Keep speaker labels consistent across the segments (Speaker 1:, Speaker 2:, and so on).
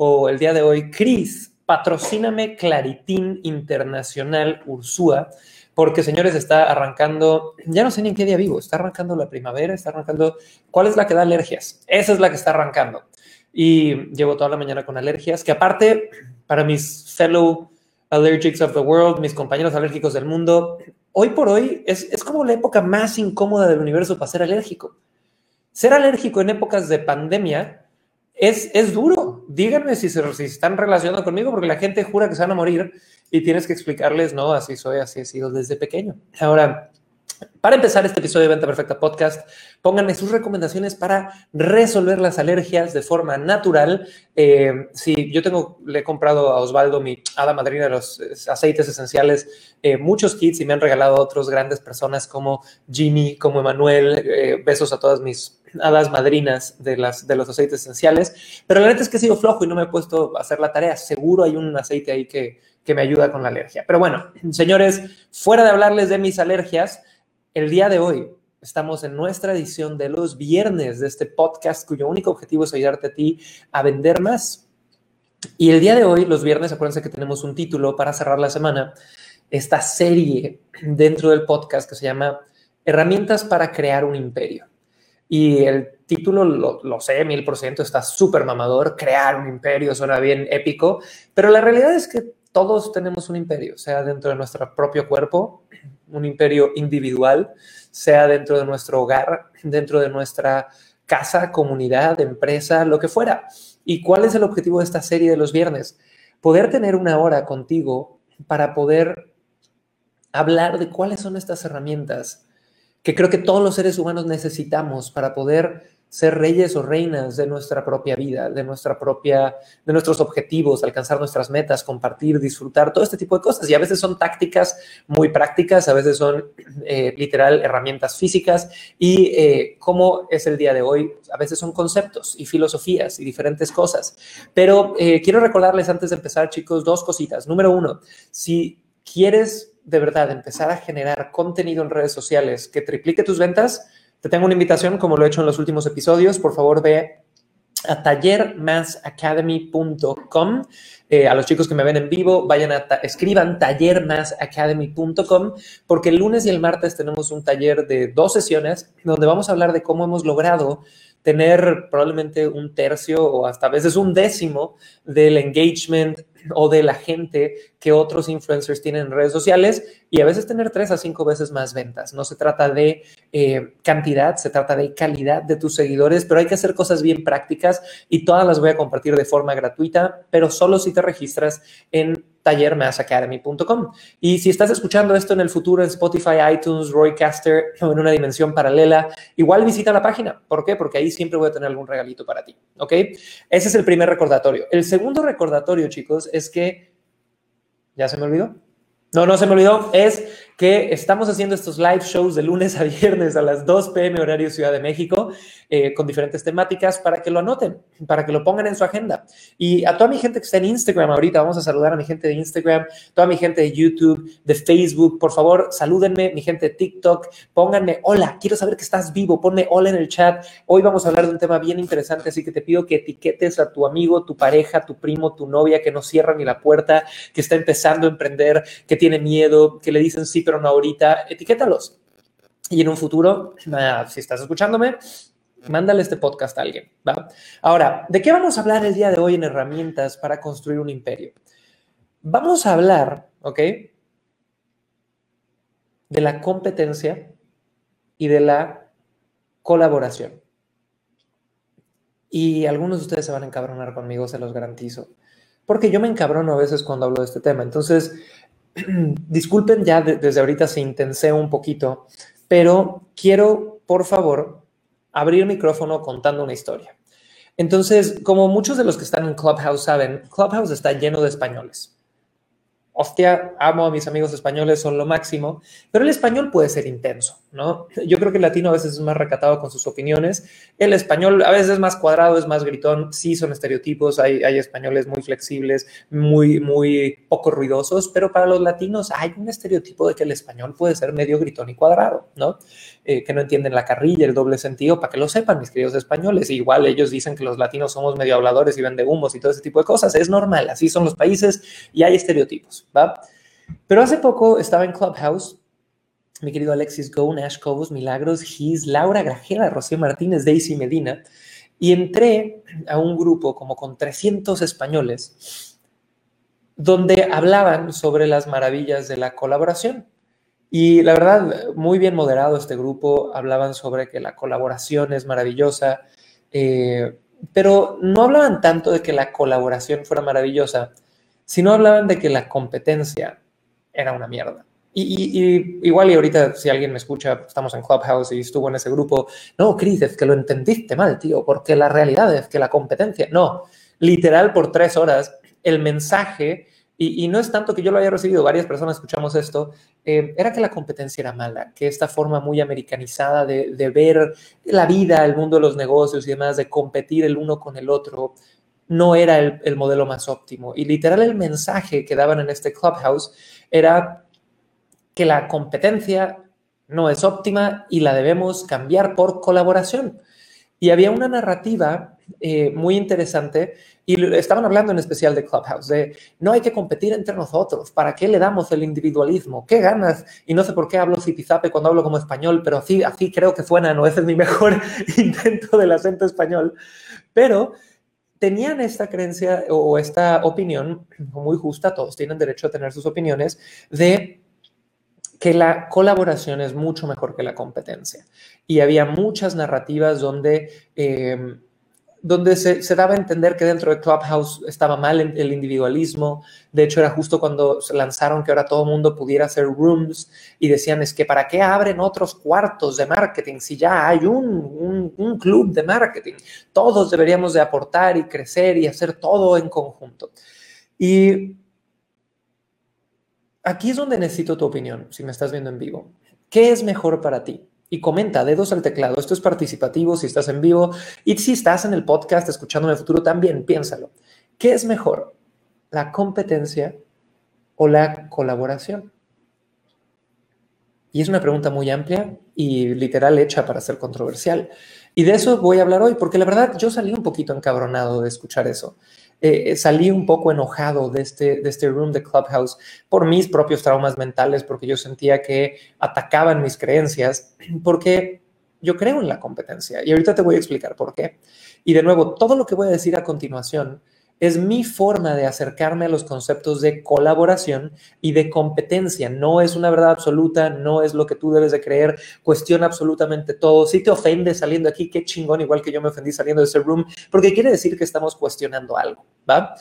Speaker 1: o el día de hoy, Chris, patrocíname Claritín Internacional Ursúa, porque señores, está arrancando, ya no sé ni en qué día vivo, está arrancando la primavera, está arrancando, ¿cuál es la que da alergias? Esa es la que está arrancando. Y llevo toda la mañana con alergias, que aparte, para mis fellow allergics of the world, mis compañeros alérgicos del mundo, hoy por hoy es, es como la época más incómoda del universo para ser alérgico. Ser alérgico en épocas de pandemia es, es duro. Díganme si, están relacionados conmigo, porque la gente jura que se van a morir y tienes que explicarles, no, así soy, así he sido desde pequeño. Ahora, para empezar este episodio de Venta Perfecta Podcast, pónganme sus recomendaciones para resolver las alergias de forma natural. Eh, si yo tengo, le he comprado a Osvaldo, mi hada madrina de los aceites esenciales, eh, muchos kits y me han regalado a otros grandes personas como Jimmy, como Emanuel. Eh, besos a todas mis hadas madrinas de, las, de los aceites esenciales. Pero la neta es que he sido flojo y no me he puesto a hacer la tarea. Seguro hay un aceite ahí que, que me ayuda con la alergia. Pero bueno, señores, fuera de hablarles de mis alergias, el día de hoy estamos en nuestra edición de los viernes de este podcast cuyo único objetivo es ayudarte a ti a vender más. Y el día de hoy, los viernes, acuérdense que tenemos un título para cerrar la semana, esta serie dentro del podcast que se llama Herramientas para crear un imperio. Y el título lo, sé, mil por ciento, está súper mamador, crear un imperio, suena bien épico, pero la realidad es que todos tenemos un imperio, sea dentro de nuestro propio cuerpo, un imperio individual, sea dentro de nuestro hogar, dentro de nuestra casa, comunidad, empresa, lo que fuera. ¿Y cuál es el objetivo de esta serie de los viernes? Poder tener una hora contigo para poder hablar de cuáles son estas herramientas que creo que todos los seres humanos necesitamos para poder ser reyes o reinas de nuestra propia vida, de nuestra propia, de nuestros objetivos, alcanzar nuestras metas, compartir, disfrutar, todo este tipo de cosas. Y a veces son tácticas muy prácticas, a veces son eh, literal herramientas físicas y eh, como es el día de hoy, a veces son conceptos y filosofías y diferentes cosas. Pero eh, quiero recordarles antes de empezar, chicos, dos cositas. Número uno, si quieres de verdad empezar a generar contenido en redes sociales que triplique tus ventas, te tengo una invitación, como lo he hecho en los últimos episodios. Por favor, ve a tallermassacademy.com. Eh, a los chicos que me ven en vivo, vayan a escriban tallermassacademy.com porque el lunes y el martes tenemos un taller de dos sesiones donde vamos a hablar de cómo hemos logrado tener probablemente un tercio o hasta veces un décimo del engagement o de la gente que otros influencers tienen en redes sociales y a veces tener tres a cinco veces más ventas. No se trata de eh, cantidad, se trata de calidad de tus seguidores, pero hay que hacer cosas bien prácticas y todas las voy a compartir de forma gratuita, pero solo si te registras en tallermassacademy.com. Y si estás escuchando esto en el futuro en Spotify, iTunes, Roycaster o en una dimensión paralela, igual visita la página. ¿Por qué? Porque ahí siempre voy a tener algún regalito para ti. ¿Ok? Ese es el primer recordatorio. El segundo recordatorio, chicos, es que... ¿Ya se me olvidó? No, no se me olvidó. Es que estamos haciendo estos live shows de lunes a viernes a las 2 pm horario Ciudad de México eh, con diferentes temáticas para que lo anoten, para que lo pongan en su agenda. Y a toda mi gente que está en Instagram ahorita, vamos a saludar a mi gente de Instagram, toda mi gente de YouTube, de Facebook, por favor, salúdenme, mi gente de TikTok, pónganme hola, quiero saber que estás vivo, ponme hola en el chat. Hoy vamos a hablar de un tema bien interesante, así que te pido que etiquetes a tu amigo, tu pareja, tu primo, tu novia que no cierra ni la puerta, que está empezando a emprender, que tiene miedo, que le dicen sí, pero no ahorita, etiquétalos. Y en un futuro, si estás escuchándome, mándale este podcast a alguien. ¿va? Ahora, ¿de qué vamos a hablar el día de hoy en herramientas para construir un imperio? Vamos a hablar, ¿ok? De la competencia y de la colaboración. Y algunos de ustedes se van a encabronar conmigo, se los garantizo. Porque yo me encabrono a veces cuando hablo de este tema. Entonces, disculpen ya desde ahorita se intensé un poquito, pero quiero, por favor, abrir micrófono contando una historia. Entonces, como muchos de los que están en Clubhouse saben, Clubhouse está lleno de españoles hostia, amo a mis amigos españoles, son lo máximo, pero el español puede ser intenso, ¿no? Yo creo que el latino a veces es más recatado con sus opiniones, el español a veces es más cuadrado, es más gritón, sí son estereotipos, hay, hay españoles muy flexibles, muy, muy poco ruidosos, pero para los latinos hay un estereotipo de que el español puede ser medio gritón y cuadrado, ¿no? Eh, que no entienden la carrilla, el doble sentido, para que lo sepan mis queridos españoles, igual ellos dicen que los latinos somos medio habladores y vende humos y todo ese tipo de cosas, es normal, así son los países y hay estereotipos. Pero hace poco estaba en Clubhouse, mi querido Alexis Go, Nash Cobos, Milagros, Gis, Laura Grajera, Rocío Martínez, Daisy Medina, y entré a un grupo como con 300 españoles donde hablaban sobre las maravillas de la colaboración. Y la verdad, muy bien moderado este grupo, hablaban sobre que la colaboración es maravillosa, eh, pero no hablaban tanto de que la colaboración fuera maravillosa, si no hablaban de que la competencia era una mierda. Y, igual y ahorita si alguien me escucha, estamos en Clubhouse y estuvo en ese grupo, no, Chris, es que lo entendiste mal, tío, porque la realidad es que la competencia, no, literal por tres horas, el mensaje, y, no es tanto que yo lo haya recibido, varias personas escuchamos esto, eh, era que la competencia era mala, que esta forma muy americanizada de, de ver la vida, el mundo de los negocios y demás, de competir el uno con el otro, no era el, modelo más óptimo. Y literal el mensaje que daban en este clubhouse era que la competencia no es óptima y la debemos cambiar por colaboración. Y había una narrativa eh, muy interesante y estaban hablando en especial de Clubhouse, de no hay que competir entre nosotros, ¿para qué le damos el individualismo? ¿Qué ganas? Y no sé por qué hablo zipizape cuando hablo como español, pero así, así creo que suena, no es mi mejor intento del acento español. Pero tenían esta creencia o esta opinión muy justa, todos tienen derecho a tener sus opiniones, de que la colaboración es mucho mejor que la competencia. Y había muchas narrativas donde eh, donde se, daba a entender que dentro de Clubhouse estaba mal el individualismo. De hecho, era justo cuando se lanzaron que ahora todo el mundo pudiera hacer rooms y decían, es que ¿para qué abren otros cuartos de marketing si ya hay un, un club de marketing? Todos deberíamos de aportar y crecer y hacer todo en conjunto. Y aquí es donde necesito tu opinión, si me estás viendo en vivo. ¿Qué es mejor para ti? Y comenta, dedos al teclado. Esto es participativo si estás en vivo y si estás en el podcast escuchando en el futuro también, piénsalo. ¿Qué es mejor? ¿La competencia o la colaboración? Y es una pregunta muy amplia y literal hecha para ser controversial. Y de eso voy a hablar hoy, porque la verdad yo salí un poquito encabronado de escuchar eso. Eh, salí un poco enojado de este, de este room de Clubhouse por mis propios traumas mentales, porque yo sentía que atacaban mis creencias, porque yo creo en la competencia. Y ahorita te voy a explicar por qué. Y de nuevo, todo lo que voy a decir a continuación es mi forma de acercarme a los conceptos de colaboración y de competencia. No es una verdad absoluta, no es lo que tú debes de creer, cuestiona absolutamente todo. Si te ofendes saliendo aquí, qué chingón, igual que yo me ofendí saliendo de ese room, porque quiere decir que estamos cuestionando algo, ¿va?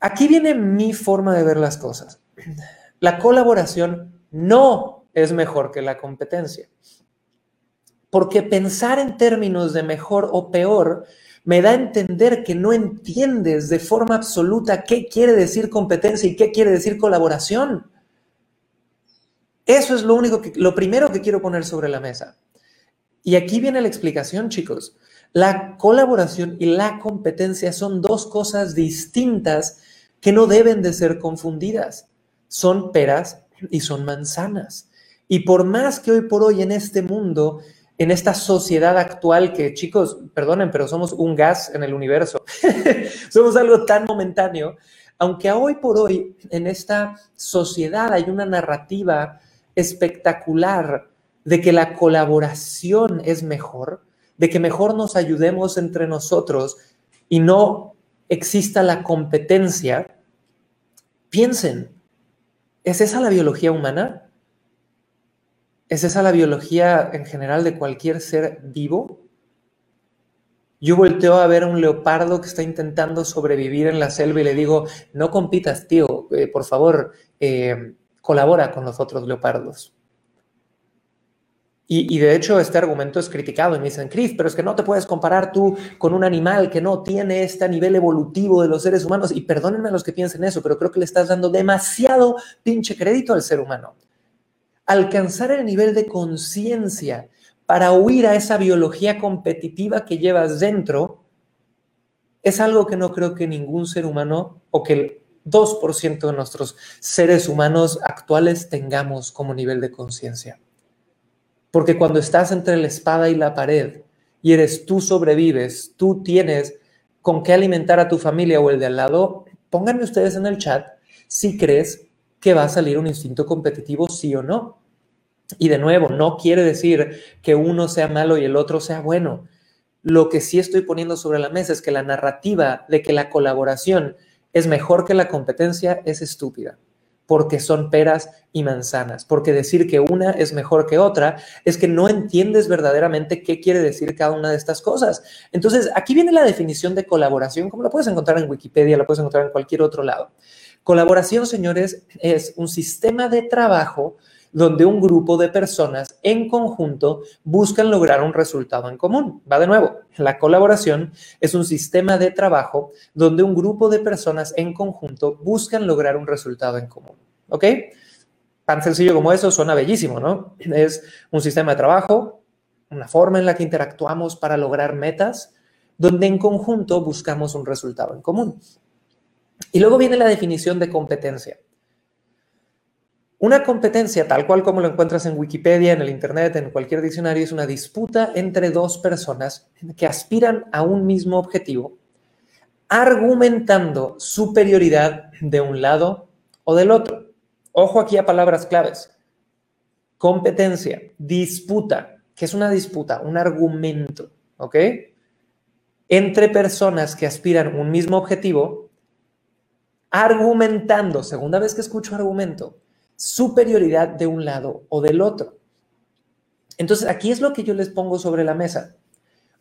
Speaker 1: Aquí viene mi forma de ver las cosas. La colaboración no es mejor que la competencia. Porque pensar en términos de mejor o peor me da a entender que no entiendes de forma absoluta qué quiere decir competencia y qué quiere decir colaboración. Eso es lo único que, lo primero que quiero poner sobre la mesa. Y aquí viene la explicación, chicos. La colaboración y la competencia son dos cosas distintas que no deben de ser confundidas. Son peras y son manzanas. Y por más que hoy por hoy en este mundo en esta sociedad actual que, chicos, perdonen, pero somos un gas en el universo. somos algo tan momentáneo. Aunque hoy por hoy en esta sociedad hay una narrativa espectacular de que la colaboración es mejor, de que mejor nos ayudemos entre nosotros y no exista la competencia, piensen, ¿es esa la biología humana? ¿Es esa la biología en general de cualquier ser vivo? Yo volteo a ver a un leopardo que está intentando sobrevivir en la selva y le digo, no compitas, tío, eh, por favor, eh, colabora con los otros leopardos. Y, de hecho este argumento es criticado y me dicen, Chris, pero es que no te puedes comparar tú con un animal que no tiene este nivel evolutivo de los seres humanos. Y perdónenme a los que piensen eso, pero creo que le estás dando demasiado pinche crédito al ser humano. Alcanzar el nivel de conciencia para huir a esa biología competitiva que llevas dentro es algo que no creo que ningún ser humano o que el 2% de nuestros seres humanos actuales tengamos como nivel de conciencia. Porque cuando estás entre la espada y la pared y eres tú sobrevives, tú tienes con qué alimentar a tu familia o el de al lado, pónganme ustedes en el chat si crees que va a salir un instinto competitivo, sí o no. Y de nuevo, no quiere decir que uno sea malo y el otro sea bueno. Lo que sí estoy poniendo sobre la mesa es que la narrativa de que la colaboración es mejor que la competencia es estúpida porque son peras y manzanas, porque decir que una es mejor que otra es que no entiendes verdaderamente qué quiere decir cada una de estas cosas. Entonces, aquí viene la definición de colaboración, como la puedes encontrar en Wikipedia, la puedes encontrar en cualquier otro lado. Colaboración, señores, es un sistema de trabajo donde un grupo de personas en conjunto buscan lograr un resultado en común. Va de nuevo, la colaboración es un sistema de trabajo donde un grupo de personas en conjunto buscan lograr un resultado en común. ¿Ok? Tan sencillo como eso suena bellísimo, ¿no? Es un sistema de trabajo, una forma en la que interactuamos para lograr metas, donde en conjunto buscamos un resultado en común. Y luego viene la definición de competencia. Una competencia, tal cual como lo encuentras en Wikipedia, en el Internet, en cualquier diccionario, es una disputa entre dos personas que aspiran a un mismo objetivo, argumentando superioridad de un lado o del otro. Ojo aquí a palabras claves. Competencia, disputa. ¿Qué es una disputa? Un argumento, ¿ok? Entre personas que aspiran a un mismo objetivo, argumentando, segunda vez que escucho argumento, superioridad de un lado o del otro. Entonces, aquí es lo que yo les pongo sobre la mesa.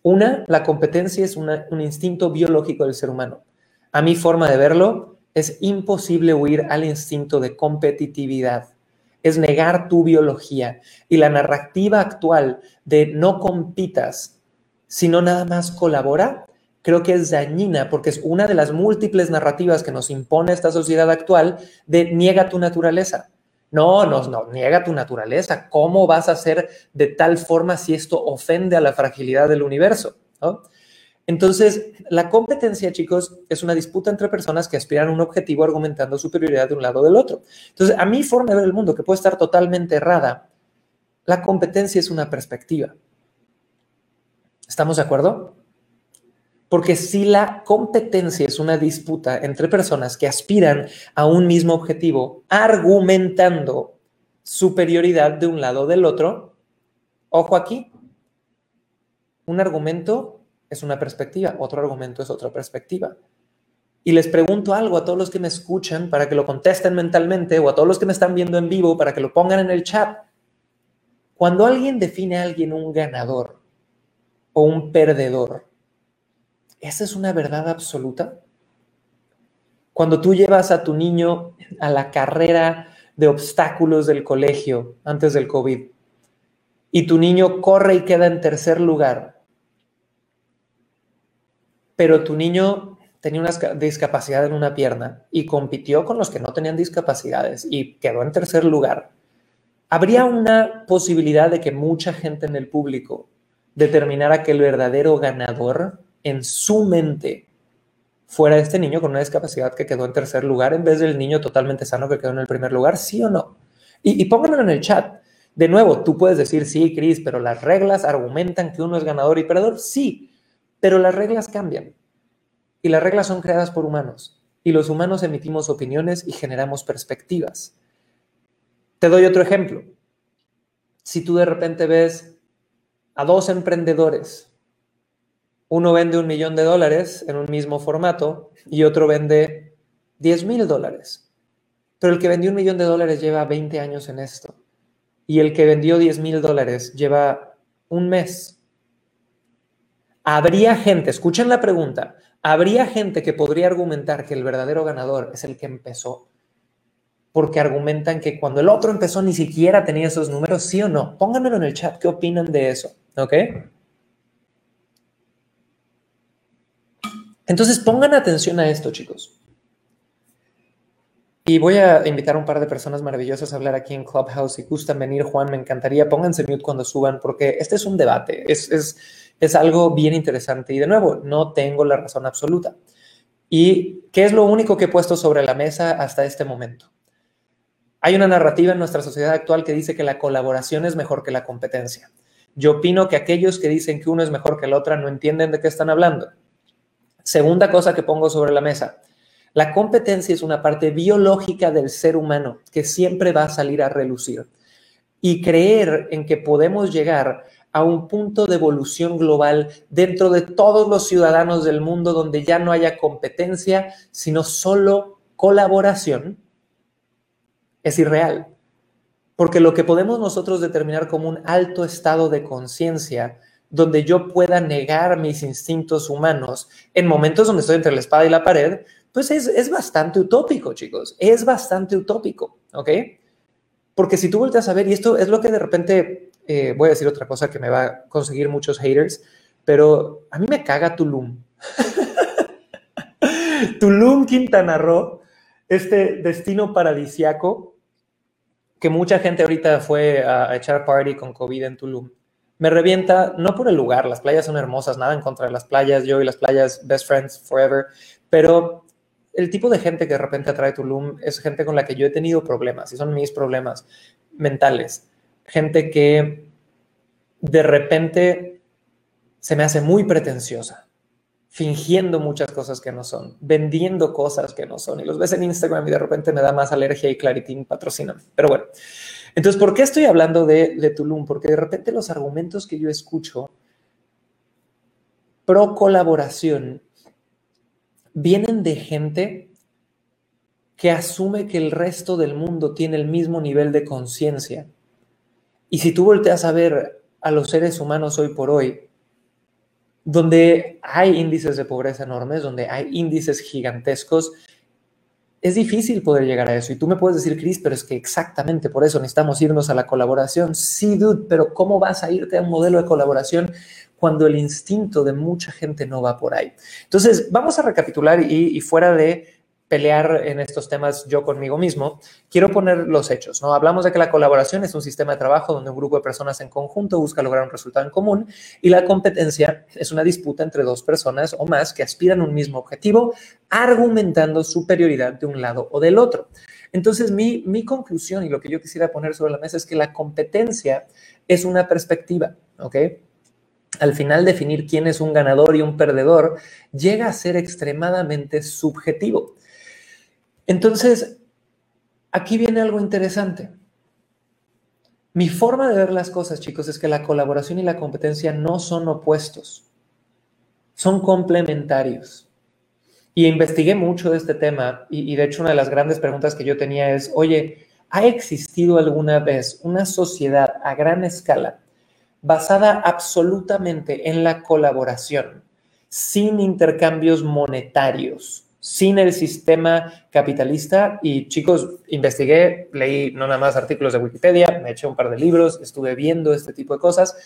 Speaker 1: Una, la competencia es un instinto biológico del ser humano. A mi forma de verlo, es imposible huir al instinto de competitividad. Es negar tu biología. Y la narrativa actual de no compitas, sino nada más colabora, creo que es dañina porque es una de las múltiples narrativas que nos impone esta sociedad actual de niega tu naturaleza. No, no, no, niega tu naturaleza. ¿Cómo vas a hacer de tal forma si esto ofende a la fragilidad del universo? Entonces, la competencia, chicos, es una disputa entre personas que aspiran a un objetivo argumentando superioridad de un lado o del otro. Entonces, a mi forma de ver el mundo, que puede estar totalmente errada, la competencia es una perspectiva. ¿Estamos de acuerdo? Porque si la competencia es una disputa entre personas que aspiran a un mismo objetivo, argumentando superioridad de un lado o del otro, ojo aquí, un argumento es una perspectiva, otro argumento es otra perspectiva. Y les pregunto algo a todos los que me escuchan para que lo contesten mentalmente o a todos los que me están viendo en vivo para que lo pongan en el chat. Cuando alguien define a alguien un ganador o un perdedor, ¿Esa es una verdad absoluta? Cuando tú llevas a tu niño a la carrera de obstáculos del colegio antes del COVID y tu niño corre y queda en tercer lugar, pero tu niño tenía una discapacidad en una pierna y compitió con los que no tenían discapacidades y quedó en tercer lugar, habría una posibilidad de que mucha gente en el público determinara que el verdadero ganador en su mente fuera este niño con una discapacidad que quedó en tercer lugar en vez del niño totalmente sano que quedó en el primer lugar, sí o no. Y, y pónganmelo en el chat. De nuevo, tú puedes decir, sí, Cris, pero las reglas argumentan que uno es ganador y perdedor. Sí, pero las reglas cambian. Y las reglas son creadas por humanos. Y los humanos emitimos opiniones y generamos perspectivas. Te doy otro ejemplo. Si tú de repente ves a dos emprendedores uno vende un millón de dólares en un mismo formato y otro vende 10 mil dólares. Pero el que vendió un millón de dólares lleva 20 años en esto. Y el que vendió 10 mil dólares lleva un mes. Habría gente, escuchen la pregunta, habría gente que podría argumentar que el verdadero ganador es el que empezó. porque argumentan que cuando el otro empezó ni siquiera tenía esos números, sí o no. Pónganmelo en el chat, ¿qué opinan de eso? ¿Ok? Entonces pongan atención a esto, chicos. Y voy a invitar a un par de personas maravillosas a hablar aquí en Clubhouse. Si gustan venir, Juan, me encantaría. Pónganse mute cuando suban, porque este es un debate. Es, es, es algo bien interesante. Y de nuevo, no tengo la razón absoluta. ¿Y qué es lo único que he puesto sobre la mesa hasta este momento? Hay una narrativa en nuestra sociedad actual que dice que la colaboración es mejor que la competencia. Yo opino que aquellos que dicen que uno es mejor que el otro no entienden de qué están hablando. Segunda cosa que pongo sobre la mesa. La competencia es una parte biológica del ser humano que siempre va a salir a relucir. Y creer en que podemos llegar a un punto de evolución global dentro de todos los ciudadanos del mundo donde ya no haya competencia, sino solo colaboración, es irreal. Porque lo que podemos nosotros determinar como un alto estado de conciencia donde yo pueda negar mis instintos humanos en momentos donde estoy entre la espada y la pared, pues es, bastante utópico, chicos. Es bastante utópico, ¿ok? Porque si tú volteas a ver, y esto es lo que de repente, eh, voy a decir otra cosa que me va a conseguir muchos haters, pero a mí me caga Tulum. Tulum, Quintana Roo, este destino paradisiaco que mucha gente ahorita fue a echar party con COVID en Tulum me revienta, no por el lugar, las playas son hermosas, nada en contra de las playas, yo y las playas, best friends forever, pero el tipo de gente que de repente atrae Tulum es gente con la que yo he tenido problemas y son mis problemas mentales. Gente que de repente se me hace muy pretenciosa, fingiendo muchas cosas que no son, vendiendo cosas que no son y los ves en Instagram y de repente me da más alergia y claritín, patrocíname. Pero bueno, entonces, ¿por qué estoy hablando de, Tulum? Porque de repente los argumentos que yo escucho pro colaboración vienen de gente que asume que el resto del mundo tiene el mismo nivel de conciencia. Y si tú volteas a ver a los seres humanos hoy por hoy, donde hay índices de pobreza enormes, donde hay índices gigantescos, es difícil poder llegar a eso. Y tú me puedes decir, Chris, pero es que exactamente por eso necesitamos irnos a la colaboración. Sí, dude, pero ¿cómo vas a irte a un modelo de colaboración cuando el instinto de mucha gente no va por ahí? Entonces, vamos a recapitular y, y fuera de pelear en estos temas yo conmigo mismo, quiero poner los hechos, ¿no? Hablamos de que la colaboración es un sistema de trabajo donde un grupo de personas en conjunto busca lograr un resultado en común y la competencia es una disputa entre dos personas o más que aspiran a un mismo objetivo, argumentando superioridad de un lado o del otro. Entonces, mi, mi conclusión y lo que yo quisiera poner sobre la mesa es que la competencia es una perspectiva, al final definir quién es un ganador y un perdedor llega a ser extremadamente subjetivo. Entonces, aquí viene algo interesante. Mi forma de ver las cosas, chicos, es que la colaboración y la competencia no son opuestos, son complementarios. Y investigué mucho de este tema y, de hecho una de las grandes preguntas que yo tenía es, oye, ¿ha existido alguna vez una sociedad a gran escala basada absolutamente en la colaboración, sin intercambios monetarios? Sin el sistema capitalista. Y chicos, investigué, leí no nada más artículos de Wikipedia, me eché un par de libros, estuve viendo este tipo de cosas.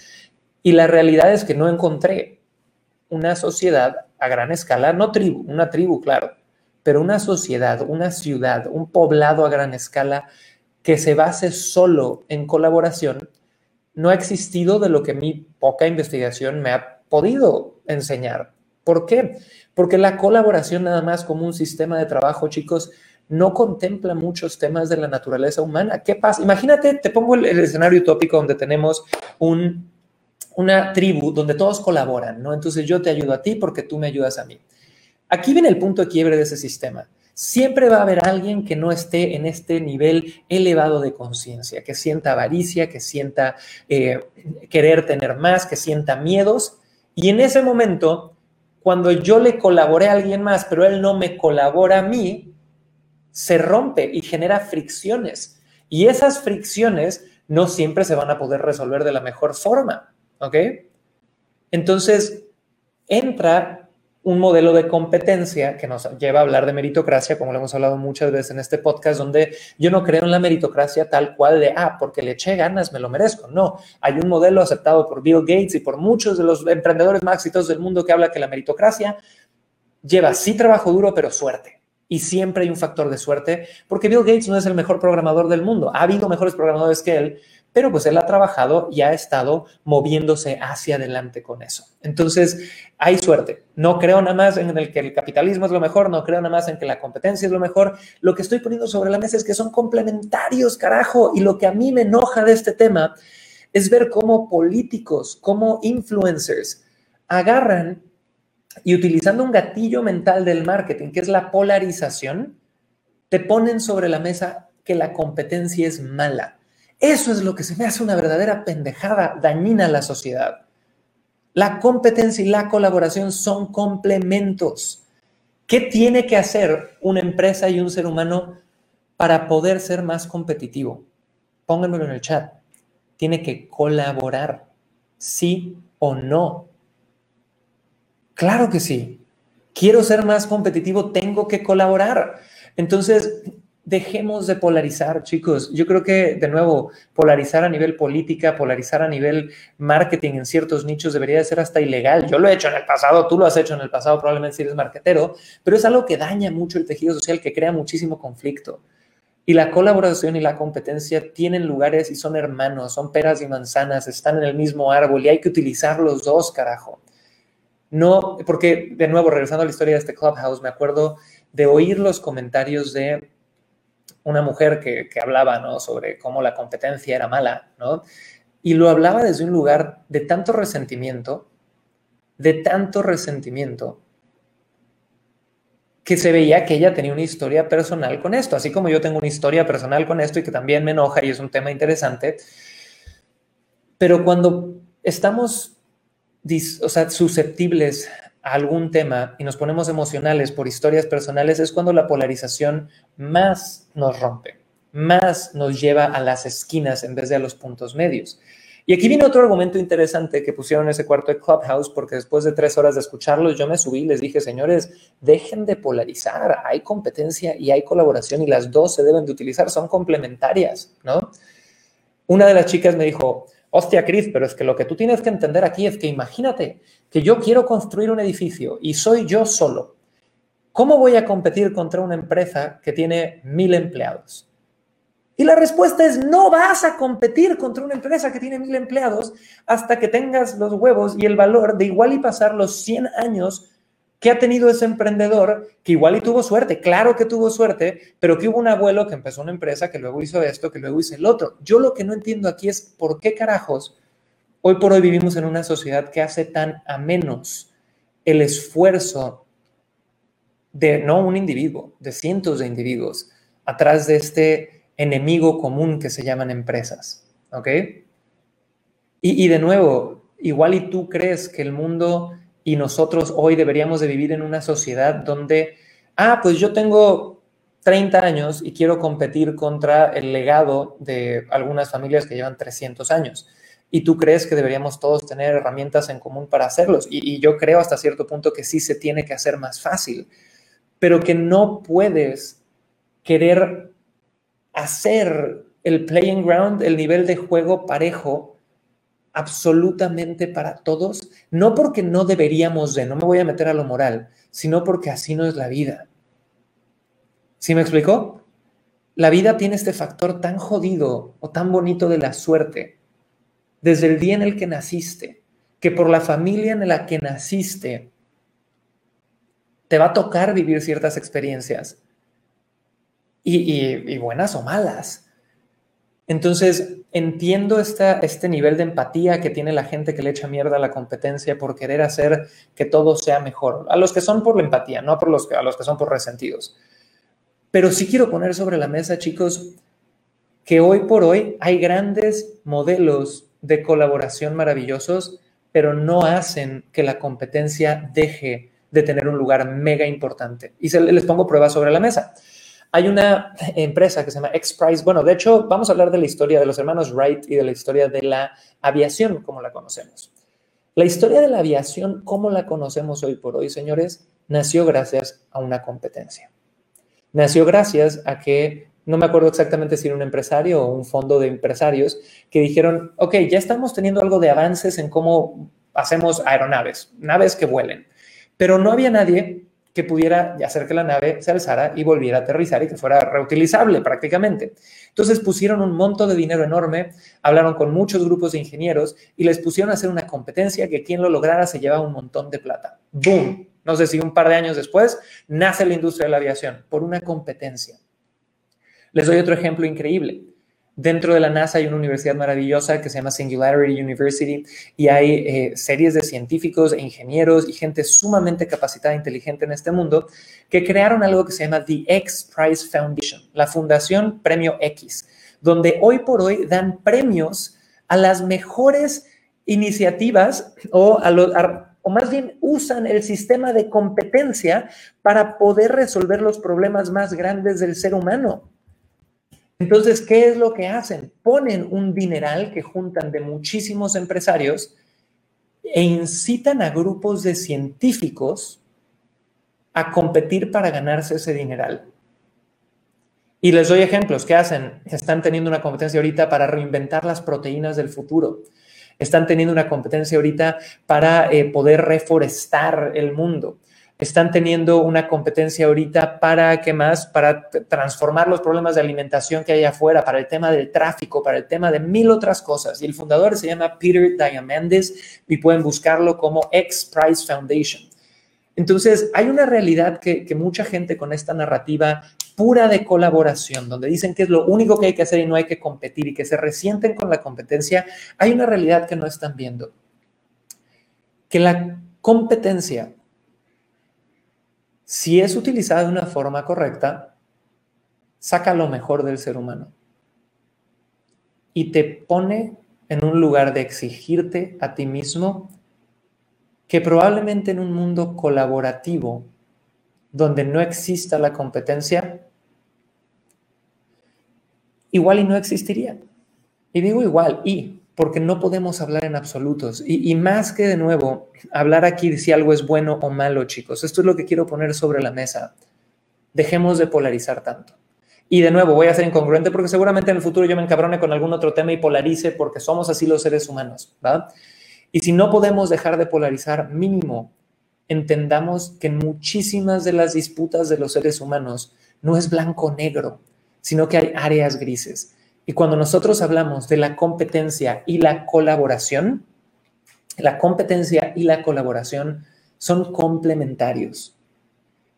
Speaker 1: Y la realidad es que no encontré una sociedad a gran escala, no tribu, una tribu, claro, pero una sociedad, una ciudad, un poblado a gran escala que se base solo en colaboración, no ha existido de lo que mi poca investigación me ha podido enseñar. ¿Por qué? Porque la colaboración nada más como un sistema de trabajo, chicos, no contempla muchos temas de la naturaleza humana. ¿Qué pasa? Imagínate, te pongo el, escenario utópico donde tenemos un, una tribu donde todos colaboran, ¿no? Entonces yo te ayudo a ti porque tú me ayudas a mí. Aquí viene el punto de quiebre de ese sistema. Siempre va a haber alguien que no esté en este nivel elevado de conciencia, que sienta avaricia, que sienta eh, querer tener más, que sienta miedos. Y en ese momento cuando yo le colaboré a alguien más, pero él no me colabora a mí, se rompe y genera fricciones. Y esas fricciones no siempre se van a poder resolver de la mejor forma, ¿ok? Entonces, entra un modelo de competencia que nos lleva a hablar de meritocracia, como lo hemos hablado muchas veces en este podcast, donde yo no creo en la meritocracia tal cual de, ah, porque le eché ganas, me lo merezco. No, hay un modelo aceptado por Bill Gates y por muchos de los emprendedores más exitosos del mundo que habla que la meritocracia lleva sí trabajo duro, pero suerte. Y siempre hay un factor de suerte, porque Bill Gates no es el mejor programador del mundo. Ha habido mejores programadores que él, pero pues él ha trabajado y ha estado moviéndose hacia adelante con eso. Entonces, hay suerte. No creo nada más en el que el capitalismo es lo mejor, no creo nada más en que la competencia es lo mejor. Lo que estoy poniendo sobre la mesa es que son complementarios, carajo. Y lo que a mí me enoja de este tema es ver cómo políticos, cómo influencers agarran y utilizando un gatillo mental del marketing, que es la polarización, te ponen sobre la mesa que la competencia es mala eso es lo que se me hace una verdadera pendejada dañina a la sociedad. La competencia y la colaboración son complementos. ¿Qué tiene que hacer una empresa y un ser humano para poder ser más competitivo? Pónganmelo en el chat. Tiene que colaborar, sí o no. Claro que sí. Quiero ser más competitivo, tengo que colaborar. Entonces, dejemos de polarizar, chicos. Yo creo que, de nuevo, polarizar a nivel política, polarizar a nivel marketing en ciertos nichos debería de ser hasta ilegal. Yo lo he hecho en el pasado, tú lo has hecho en el pasado, probablemente si eres marketero, pero es algo que daña mucho el tejido social, que crea muchísimo conflicto. Y la colaboración y la competencia tienen lugares y son hermanos, son peras y manzanas, están en el mismo árbol y hay que utilizar los dos, carajo. No, porque de nuevo, regresando a la historia de este clubhouse, me acuerdo de oír los comentarios de una mujer que, hablaba ¿no? sobre cómo la competencia era mala, ¿no? Y lo hablaba desde un lugar de tanto resentimiento, de tanto resentimiento, que se veía que ella tenía una historia personal con esto, así como yo tengo una historia personal con esto y que también me enoja y es un tema interesante. Pero cuando estamos o sea, susceptibles algún tema y nos ponemos emocionales por historias personales, es cuando la polarización más nos rompe, más nos lleva a las esquinas en vez de a los puntos medios. Y aquí viene otro argumento interesante que pusieron en ese cuarto de Clubhouse, porque después de tres horas de escucharlos, yo me subí y les dije, señores, dejen de polarizar, hay competencia y hay colaboración y las dos se deben de utilizar, son complementarias, ¿no? Una de las chicas me dijo, hostia, Cris, pero es que lo que tú tienes que entender aquí es que imagínate que yo quiero construir un edificio y soy yo solo. ¿Cómo voy a competir contra una empresa que tiene mil empleados? Y la respuesta es, no vas a competir contra una empresa que tiene mil empleados hasta que tengas los huevos y el valor de igual y pasar los 100 años que ha tenido ese emprendedor que igual y tuvo suerte, claro que tuvo suerte, pero que hubo un abuelo que empezó una empresa, que luego hizo esto, que luego hizo el otro. Yo lo que no entiendo aquí es por qué carajos hoy por hoy vivimos en una sociedad que hace tan a menos el esfuerzo de no un individuo, de cientos de individuos, atrás de este enemigo común que se llaman empresas. ¿Ok? Y de nuevo, igual y tú crees que el mundo y nosotros hoy deberíamos de vivir en una sociedad donde, ah, pues yo tengo 30 años y quiero competir contra el legado de algunas familias que llevan 300 años. Y tú crees que deberíamos todos tener herramientas en común para hacerlos. Y, y yo creo hasta cierto punto que sí se tiene que hacer más fácil, pero que no puedes querer hacer el playing ground, el nivel de juego parejo absolutamente para todos, no porque no deberíamos de, no me voy a meter a lo moral, sino porque así no es la vida. ¿Sí me explicó? La vida tiene este factor tan jodido o tan bonito de la suerte, desde el día en el que naciste, que por la familia en la que naciste, te va a tocar vivir ciertas experiencias, y, y buenas o malas. Entonces, entiendo este nivel de empatía que tiene la gente que le echa mierda a la competencia por querer hacer que todo sea mejor. A los que son por la empatía, no por los, a los que son por resentidos. Pero sí quiero poner sobre la mesa, chicos, que hoy por hoy hay grandes modelos de colaboración maravillosos, pero no hacen que la competencia deje de tener un lugar mega importante. Y se, les pongo pruebas sobre la mesa. Hay una empresa que se llama X-Prize. Bueno, de hecho, vamos a hablar de la historia de los hermanos Wright y de la historia de la aviación como la conocemos. La historia de la aviación, como la conocemos hoy por hoy, señores, nació gracias a una competencia. Nació gracias a que, no me acuerdo exactamente si era un empresario o un fondo de empresarios, que dijeron, ok, ya estamos teniendo algo de avances en cómo hacemos aeronaves, naves que vuelen, pero no había nadie que pudiera hacer que la nave se alzara y volviera a aterrizar y que fuera reutilizable prácticamente. Entonces pusieron un monto de dinero enorme, hablaron con muchos grupos de ingenieros y les pusieron a hacer una competencia que quien lo lograra se llevaba un montón de plata. ¡Boom! No sé si un par de años después nace la industria de la aviación por una competencia. Les doy otro ejemplo increíble. Dentro de la NASA hay una universidad maravillosa que se llama Singularity University y hay eh, series de científicos e ingenieros y gente sumamente capacitada e inteligente en este mundo que crearon algo que se llama The X Prize Foundation, la Fundación Premio X, donde hoy por hoy dan premios a las mejores iniciativas o a los... o más bien usan el sistema de competencia para poder resolver los problemas más grandes del ser humano. Entonces, ¿qué es lo que hacen? Ponen un dineral que juntan de muchísimos empresarios e incitan a grupos de científicos a competir para ganarse ese dineral. Y les doy ejemplos. ¿Qué hacen? Están teniendo una competencia ahorita para reinventar las proteínas del futuro. Están teniendo una competencia ahorita para eh, poder reforestar el mundo están teniendo una competencia ahorita para, ¿qué más? Para transformar los problemas de alimentación que hay afuera, para el tema del tráfico, para el tema de mil otras cosas. Y el fundador se llama Peter Diamandis y pueden buscarlo como X Prize Foundation. Entonces, hay una realidad que, que mucha gente con esta narrativa pura de colaboración, donde dicen que es lo único que hay que hacer y no hay que competir y que se resienten con la competencia, hay una realidad que no están viendo. Que la competencia si es utilizada de una forma correcta, saca lo mejor del ser humano y te pone en un lugar de exigirte a ti mismo que probablemente en un mundo colaborativo donde no exista la competencia, igual y no existiría. Y digo igual, y porque no podemos hablar en absolutos. Y, más que de nuevo, hablar aquí de si algo es bueno o malo, chicos. Esto es lo que quiero poner sobre la mesa. Dejemos de polarizar tanto. Y de nuevo, voy a ser incongruente porque seguramente en el futuro yo me encabrone con algún otro tema y polarice porque somos así los seres humanos, ¿va? Y si no podemos dejar de polarizar, mínimo, entendamos que muchísimas de las disputas de los seres humanos no es blanco-negro, sino que hay áreas grises y cuando nosotros hablamos de la competencia y la colaboración, la competencia y la colaboración son complementarios.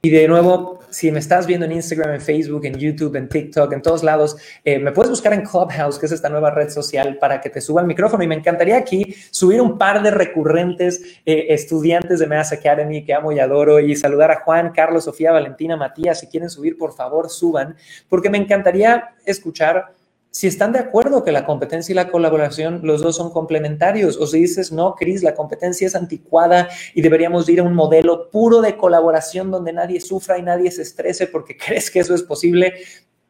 Speaker 1: Y de nuevo, si me estás viendo en Instagram, en Facebook, en YouTube, en TikTok, en todos lados, eh, me puedes buscar en Clubhouse, que es esta nueva red social, para que te suba el micrófono. Y me encantaría aquí subir un par de recurrentes eh, estudiantes de Mass Academy que amo y adoro y saludar a Juan, Carlos, Sofía, Valentina, Matías. Si quieren subir, por favor, suban, porque me encantaría escuchar si están de acuerdo que la competencia y la colaboración, los dos son complementarios, o si dices, no, Cris, la competencia es anticuada y deberíamos ir a un modelo puro de colaboración donde nadie sufra y nadie se estrese porque crees que eso es posible,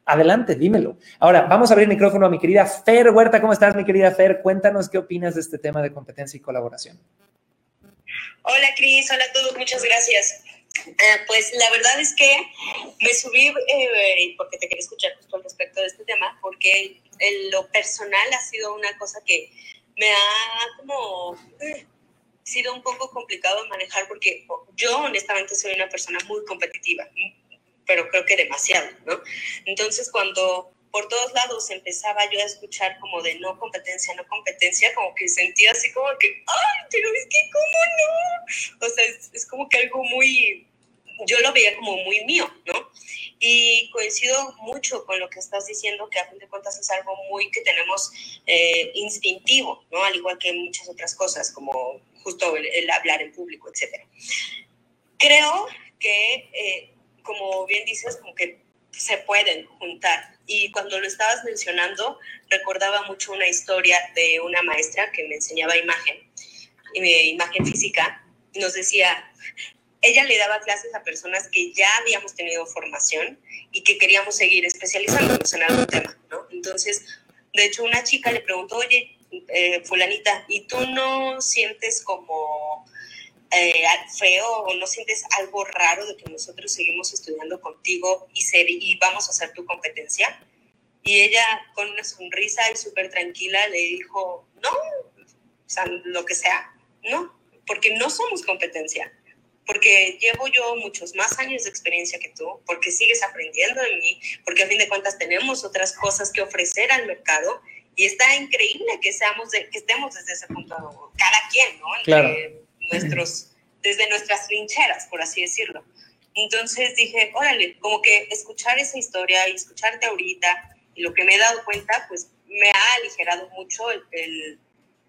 Speaker 1: adelante, dímelo. Ahora, vamos a abrir el micrófono a mi querida Fer Huerta. ¿Cómo estás, mi querida Fer? Cuéntanos qué opinas de este tema de competencia y colaboración.
Speaker 2: Hola, Cris. Hola a todos. Muchas gracias. Eh, pues la verdad es que me subí eh, porque te quería escuchar justo al respecto de este tema, porque en lo personal ha sido una cosa que me ha como eh, sido un poco complicado manejar porque yo honestamente soy una persona muy competitiva, pero creo que demasiado, ¿no? Entonces cuando por todos lados empezaba yo a escuchar como de no competencia, no competencia, como que sentía así como que, ay, pero es que cómo no. O sea, es, como que algo muy, yo lo veía como muy mío, ¿no? Y coincido mucho con lo que estás diciendo, que a fin de cuentas es algo muy que tenemos eh, instintivo, ¿no? Al igual que muchas otras cosas, como justo el, hablar en público, etc. Creo que, eh, como bien dices, como que se pueden juntar y cuando lo estabas mencionando, recordaba mucho una historia de una maestra que me enseñaba imagen, imagen física. Nos decía, ella le daba clases a personas que ya habíamos tenido formación y que queríamos seguir especializándonos en algún tema, ¿no? Entonces, de hecho, una chica le preguntó, oye, eh, fulanita, ¿y tú no sientes como eh, feo o no sientes algo raro de que nosotros seguimos estudiando contigo y, ser, y vamos a hacer tu competencia? Y ella con una sonrisa y súper tranquila le dijo, no, o sea, lo que sea, no, porque no somos competencia, porque llevo yo muchos más años de experiencia que tú, porque sigues aprendiendo de mí, porque a fin de cuentas tenemos otras cosas que ofrecer al mercado y está increíble que seamos de, que estemos desde ese punto cada quien, ¿no?
Speaker 1: Claro.
Speaker 2: Nuestros desde nuestras trincheras, por así decirlo. Entonces dije, órale, como que escuchar esa historia y escucharte ahorita y lo que me he dado cuenta, pues me ha aligerado mucho el,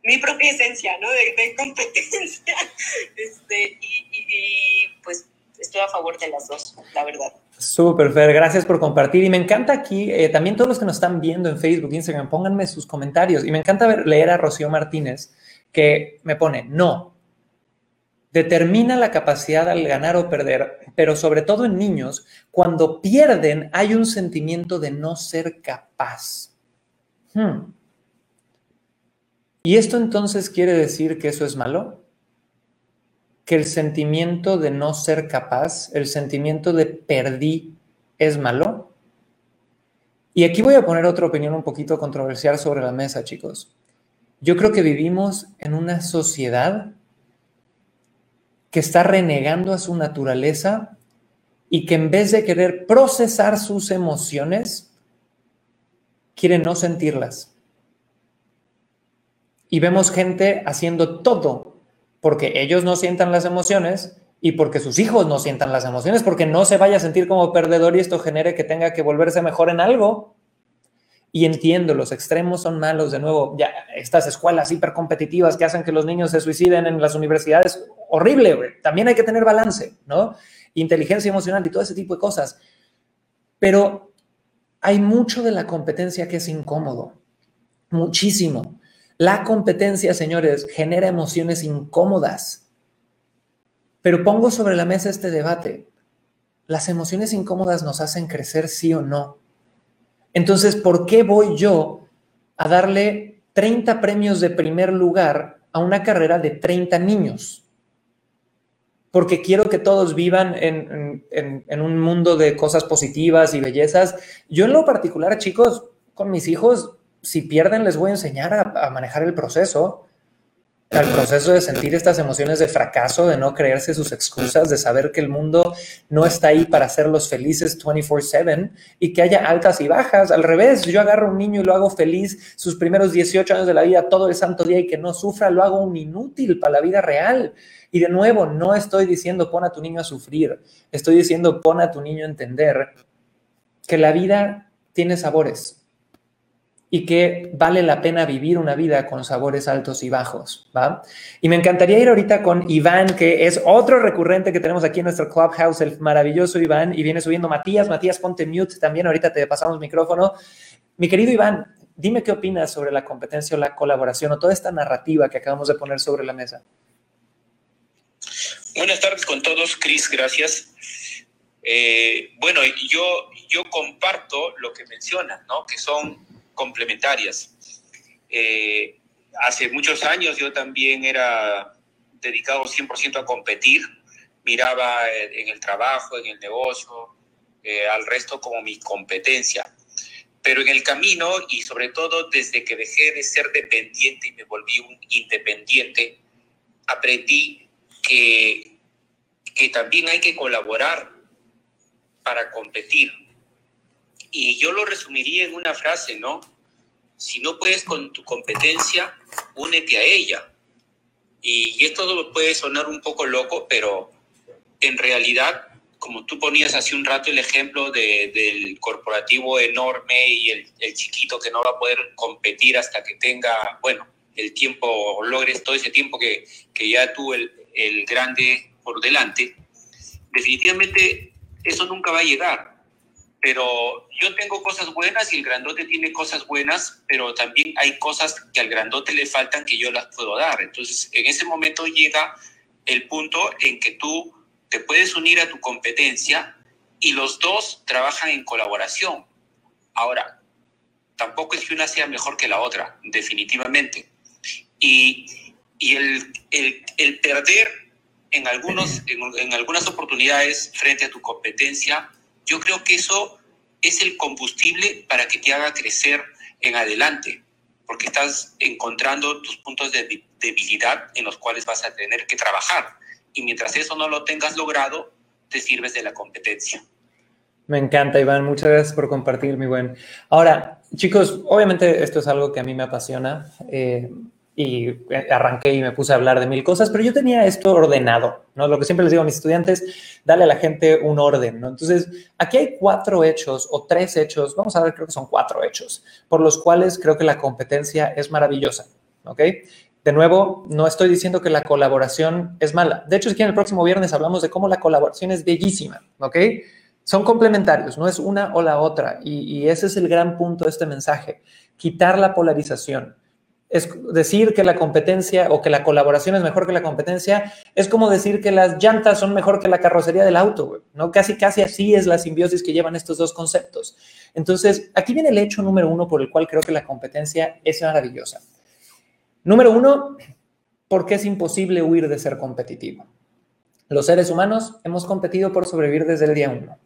Speaker 2: mi propia esencia, ¿no? De, competencia. Este, y, pues estoy a favor de las dos, la verdad.
Speaker 1: Súper, Fer, gracias por compartir. Y me encanta aquí, eh, también todos los que nos están viendo en Facebook, Instagram, pónganme sus comentarios. Y me encanta ver, leer a Rocío Martínez, que me pone, no, determina la capacidad al ganar o perder, pero sobre todo en niños, cuando pierden hay un sentimiento de no ser capaz. Hmm. ¿Y esto entonces quiere decir que eso es malo? ¿Que el sentimiento de no ser capaz, el sentimiento de perdí, es malo? Y aquí voy a poner otra opinión un poquito controversial sobre la mesa, chicos. Yo creo que vivimos en una sociedad que está renegando a su naturaleza y que en vez de querer procesar sus emociones, quiere no sentirlas. Y vemos gente haciendo todo porque ellos no sientan las emociones y porque sus hijos no sientan las emociones, porque no se vaya a sentir como perdedor y esto genere que tenga que volverse mejor en algo. Y entiendo, los extremos son malos. De nuevo, ya estas escuelas hipercompetitivas que hacen que los niños se suiciden en las universidades, horrible, También hay que tener balance, ¿no? Inteligencia emocional y todo ese tipo de cosas. Pero hay mucho de la competencia que es incómodo, muchísimo. La competencia, señores, genera emociones incómodas. Pero pongo sobre la mesa este debate. ¿Las emociones incómodas nos hacen crecer sí o no? Entonces, ¿por qué voy yo a darle 30 premios de primer lugar a una carrera de 30 niños? Porque quiero que todos vivan en, en un mundo de cosas positivas y bellezas. Yo en lo particular, chicos, con mis hijos, si pierden, les voy a enseñar a, manejar el proceso, al proceso de sentir estas emociones de fracaso, de no creerse sus excusas, de saber que el mundo no está ahí para hacerlos felices 24/7 y que haya altas y bajas. Al revés, yo agarro a un niño y lo hago feliz sus primeros 18 años de la vida todo el santo día y que no sufra, lo hago un inútil para la vida real. Y de nuevo, no estoy diciendo pon a tu niño a sufrir, estoy diciendo pon a tu niño a entender que la vida tiene sabores y que vale la pena vivir una vida con sabores altos y bajos, ¿va? Y me encantaría ir ahorita con Iván, que es otro recurrente que tenemos aquí en nuestro Clubhouse, el maravilloso Iván, y viene subiendo Matías. Matías, ponte mute también, ahorita te pasamos micrófono. Mi querido Iván, dime qué opinas sobre la competencia o la colaboración o toda esta narrativa que acabamos de poner sobre la mesa.
Speaker 3: Buenas tardes con todos, Cris, gracias. Eh, bueno, yo, yo comparto lo que mencionas, ¿no? Que son complementarias. Eh, hace muchos años yo también era dedicado 100% a competir, miraba en el trabajo, en el negocio, eh, al resto como mi competencia. Pero en el camino y sobre todo desde que dejé de ser dependiente y me volví un independiente, aprendí que, que también hay que colaborar para competir y yo lo resumiría en una frase, ¿no? Si no puedes con tu competencia, únete a ella. Y, esto puede sonar un poco loco, pero en realidad, como tú ponías hace un rato el ejemplo del corporativo enorme y el, chiquito que no va a poder competir hasta que tenga, bueno, el tiempo, logres todo ese tiempo que, que ya tú, el, el grande, por delante, definitivamente eso nunca va a llegar pero yo tengo cosas buenas y el grandote tiene cosas buenas, pero también hay cosas que al grandote le faltan que yo las puedo dar. Entonces, en ese momento llega el punto en que tú te puedes unir a tu competencia y los dos trabajan en colaboración. Ahora, tampoco es que una sea mejor que la otra, definitivamente. Y, y el, el, el, perder en, algunos, en, en algunas oportunidades frente a tu competencia, yo creo que eso es el combustible para que te haga crecer en adelante, porque estás encontrando tus puntos de debilidad en los cuales vas a tener que trabajar. Y mientras eso no lo tengas logrado, te sirves de la competencia.
Speaker 1: Me encanta, Iván. Muchas gracias por compartir, mi buen. Ahora, chicos, obviamente esto es algo que a mí me apasiona. Eh, y arranqué y me puse a hablar de mil cosas, pero yo tenía esto ordenado, ¿no? Lo que siempre les digo a mis estudiantes, dale a la gente un orden, ¿no? Entonces, aquí hay cuatro hechos o tres hechos, vamos a ver, creo que son cuatro hechos, por los cuales creo que la competencia es maravillosa, ¿ok? De nuevo, no estoy diciendo que la colaboración es mala. De hecho, aquí en el próximo viernes hablamos de cómo la colaboración es bellísima, ¿ok? Son complementarios, no es una o la otra. Y, y ese es el gran punto de este mensaje, quitar la polarización es decir que la competencia o que la colaboración es mejor que la competencia, es como decir que las llantas son mejor que la carrocería del auto, ¿no? Casi, casi así es la simbiosis que llevan estos dos conceptos. Entonces, aquí viene el hecho número uno por el cual creo que la competencia es maravillosa. Número uno, porque es imposible huir de ser competitivo. Los seres humanos hemos competido por sobrevivir desde el día uno.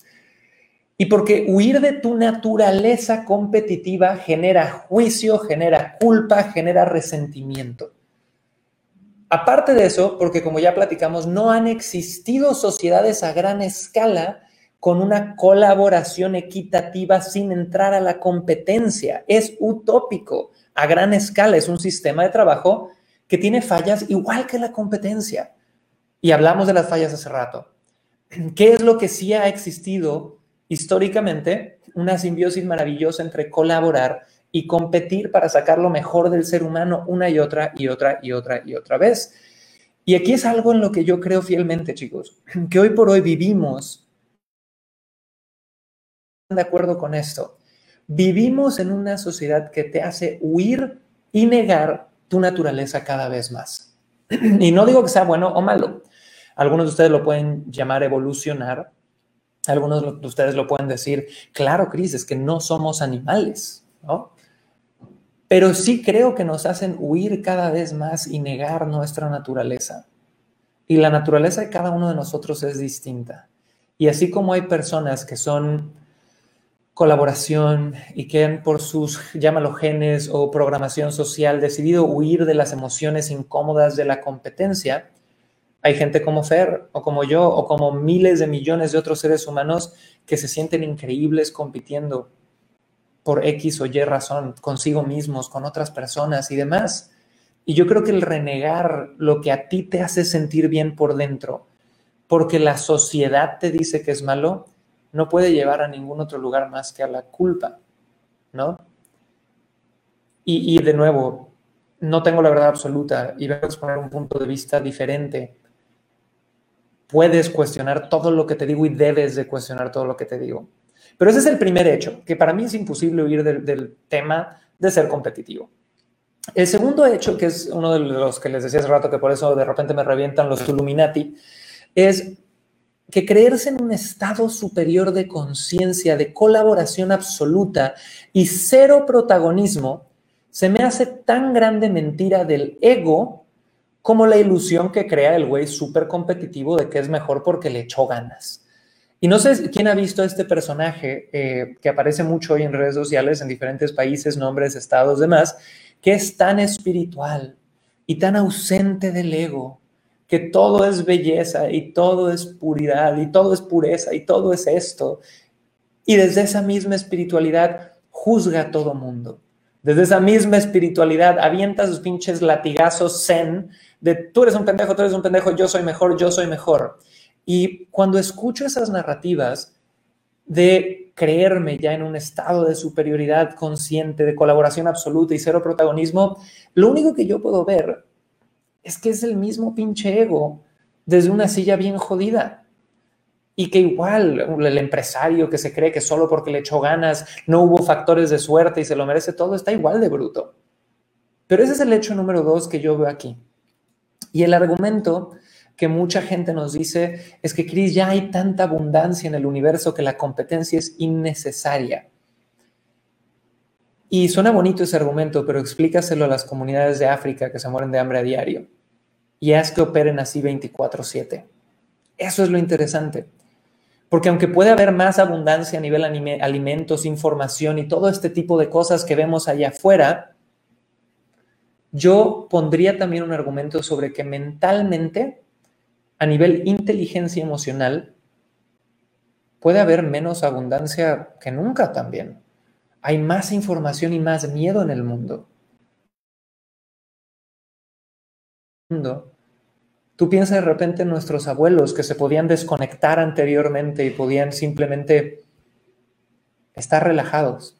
Speaker 1: Y porque huir de tu naturaleza competitiva genera juicio, genera culpa, genera resentimiento. Aparte de eso, porque como ya platicamos, no han existido sociedades a gran escala con una colaboración equitativa sin entrar a la competencia. Es utópico. A gran escala es un sistema de trabajo que tiene fallas igual que la competencia. Y hablamos de las fallas hace rato. ¿Qué es lo que sí ha existido históricamente una simbiosis maravillosa entre colaborar y competir para sacar lo mejor del ser humano una y otra y otra y otra y otra vez. Y aquí es algo en lo que yo creo fielmente, chicos, que hoy por hoy vivimos de acuerdo con esto. Vivimos en una sociedad que te hace huir y negar tu naturaleza cada vez más. Y no digo que sea bueno o malo. Algunos de ustedes lo pueden llamar evolucionar, algunos de ustedes lo pueden decir, claro, Cris, es que no somos animales, ¿no? Pero sí creo que nos hacen huir cada vez más y negar nuestra naturaleza. Y la naturaleza de cada uno de nosotros es distinta. Y así como hay personas que son colaboración y que han por sus, llámalo genes o programación social, decidido huir de las emociones incómodas de la competencia, hay gente como Fer o como yo o como miles de millones de otros seres humanos que se sienten increíbles compitiendo por X o Y razón, consigo mismos, con otras personas y demás. Y yo creo que el renegar lo que a ti te hace sentir bien por dentro, porque la sociedad te dice que es malo, no puede llevar a ningún otro lugar más que a la culpa, ¿no? Y, y de nuevo, no tengo la verdad absoluta y voy a exponer un punto de vista diferente puedes cuestionar todo lo que te digo y debes de cuestionar todo lo que te digo. Pero ese es el primer hecho, que para mí es imposible huir del, tema de ser competitivo. El segundo hecho, que es uno de los que les decía hace rato, que por eso de repente me revientan los Illuminati, es que creerse en un estado superior de conciencia, de colaboración absoluta y cero protagonismo, se me hace tan grande mentira del ego como la ilusión que crea el güey súper competitivo de que es mejor porque le echó ganas. Y no sé quién ha visto a este personaje eh, que aparece mucho hoy en redes sociales en diferentes países, nombres, estados, demás, que es tan espiritual y tan ausente del ego, que todo es belleza y todo es puridad y todo es pureza y todo es esto. Y desde esa misma espiritualidad juzga a todo mundo. Desde esa misma espiritualidad avienta sus pinches latigazos zen de tú eres un pendejo, tú eres un pendejo, yo soy mejor, yo soy mejor. Y cuando escucho esas narrativas de creerme ya en un estado de superioridad consciente, de colaboración absoluta y cero protagonismo, lo único que yo puedo ver es que es el mismo pinche ego desde una silla bien jodida. Y que igual el empresario que se cree que solo porque le echó ganas no hubo factores de suerte y se lo merece todo, está igual de bruto. Pero ese es el hecho número dos que yo veo aquí. Y el argumento que mucha gente nos dice es que, Cris, ya hay tanta abundancia en el universo que la competencia es innecesaria. Y suena bonito ese argumento, pero explícaselo a las comunidades de África que se mueren de hambre a diario y haz que operen así 24/7. Eso es lo interesante. Porque aunque puede haber más abundancia a nivel alimentos, información y todo este tipo de cosas que vemos allá afuera, yo pondría también un argumento sobre que mentalmente, a nivel inteligencia emocional, puede haber menos abundancia que nunca también. Hay más información y más miedo en el mundo. Tú piensas de repente en nuestros abuelos que se podían desconectar anteriormente y podían simplemente estar relajados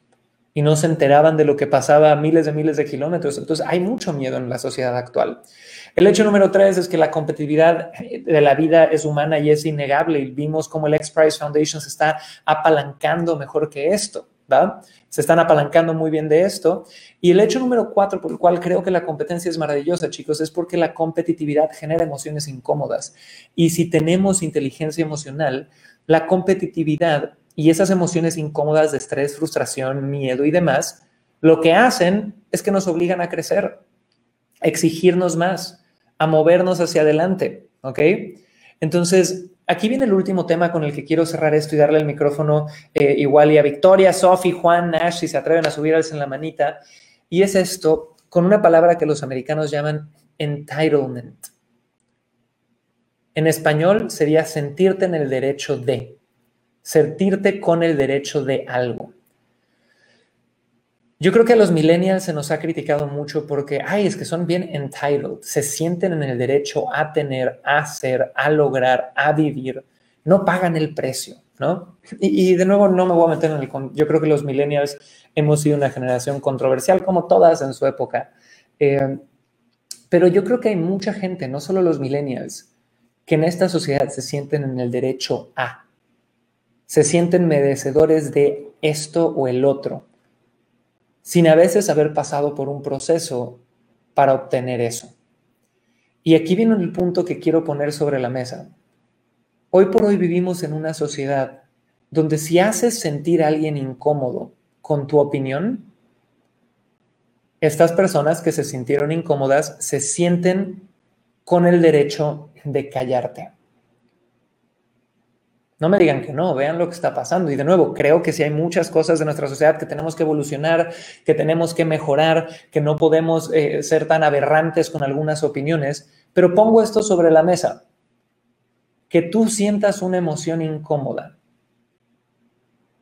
Speaker 1: y no se enteraban de lo que pasaba a miles de miles de kilómetros. Entonces hay mucho miedo en la sociedad actual. El hecho número tres es que la competitividad de la vida es humana y es innegable y vimos cómo el X Prize Foundation se está apalancando mejor que esto. Se están apalancando muy bien de esto. Y el hecho número cuatro, por el cual creo que la competencia es maravillosa, chicos, es porque la competitividad genera emociones incómodas. Y si tenemos inteligencia emocional, la competitividad y esas emociones incómodas de estrés, frustración, miedo y demás, lo que hacen es que nos obligan a crecer, a exigirnos más, a movernos hacia adelante, ¿ok? Entonces, aquí viene el último tema con el que quiero cerrar esto y darle el micrófono eh, igual y a Victoria, Sophie, Juan, Nash, si se atreven a subirles en la manita. Y es esto con una palabra que los americanos llaman entitlement. En español sería sentirte en el derecho de, sentirte con el derecho de algo. Yo creo que a los millennials se nos ha criticado mucho porque, ay, es que son bien entitled, se sienten en el derecho a tener, a ser, a lograr, a vivir, no pagan el precio, ¿no? Y, de nuevo, no me voy a meter en el... Yo creo que los millennials hemos sido una generación controversial, como todas en su época. Eh, pero yo creo que hay mucha gente, no solo los millennials, que en esta sociedad se sienten en el derecho a, se sienten merecedores de esto o el otro sin a veces haber pasado por un proceso para obtener eso. Y aquí viene el punto que quiero poner sobre la mesa. Hoy por hoy vivimos en una sociedad donde si haces sentir a alguien incómodo con tu opinión, estas personas que se sintieron incómodas se sienten con el derecho de callarte. No me digan que no, vean lo que está pasando. Y de nuevo, creo que si hay muchas cosas de nuestra sociedad que tenemos que evolucionar, que tenemos que mejorar, que no podemos eh, ser tan aberrantes con algunas opiniones, pero pongo esto sobre la mesa. Que tú sientas una emoción incómoda.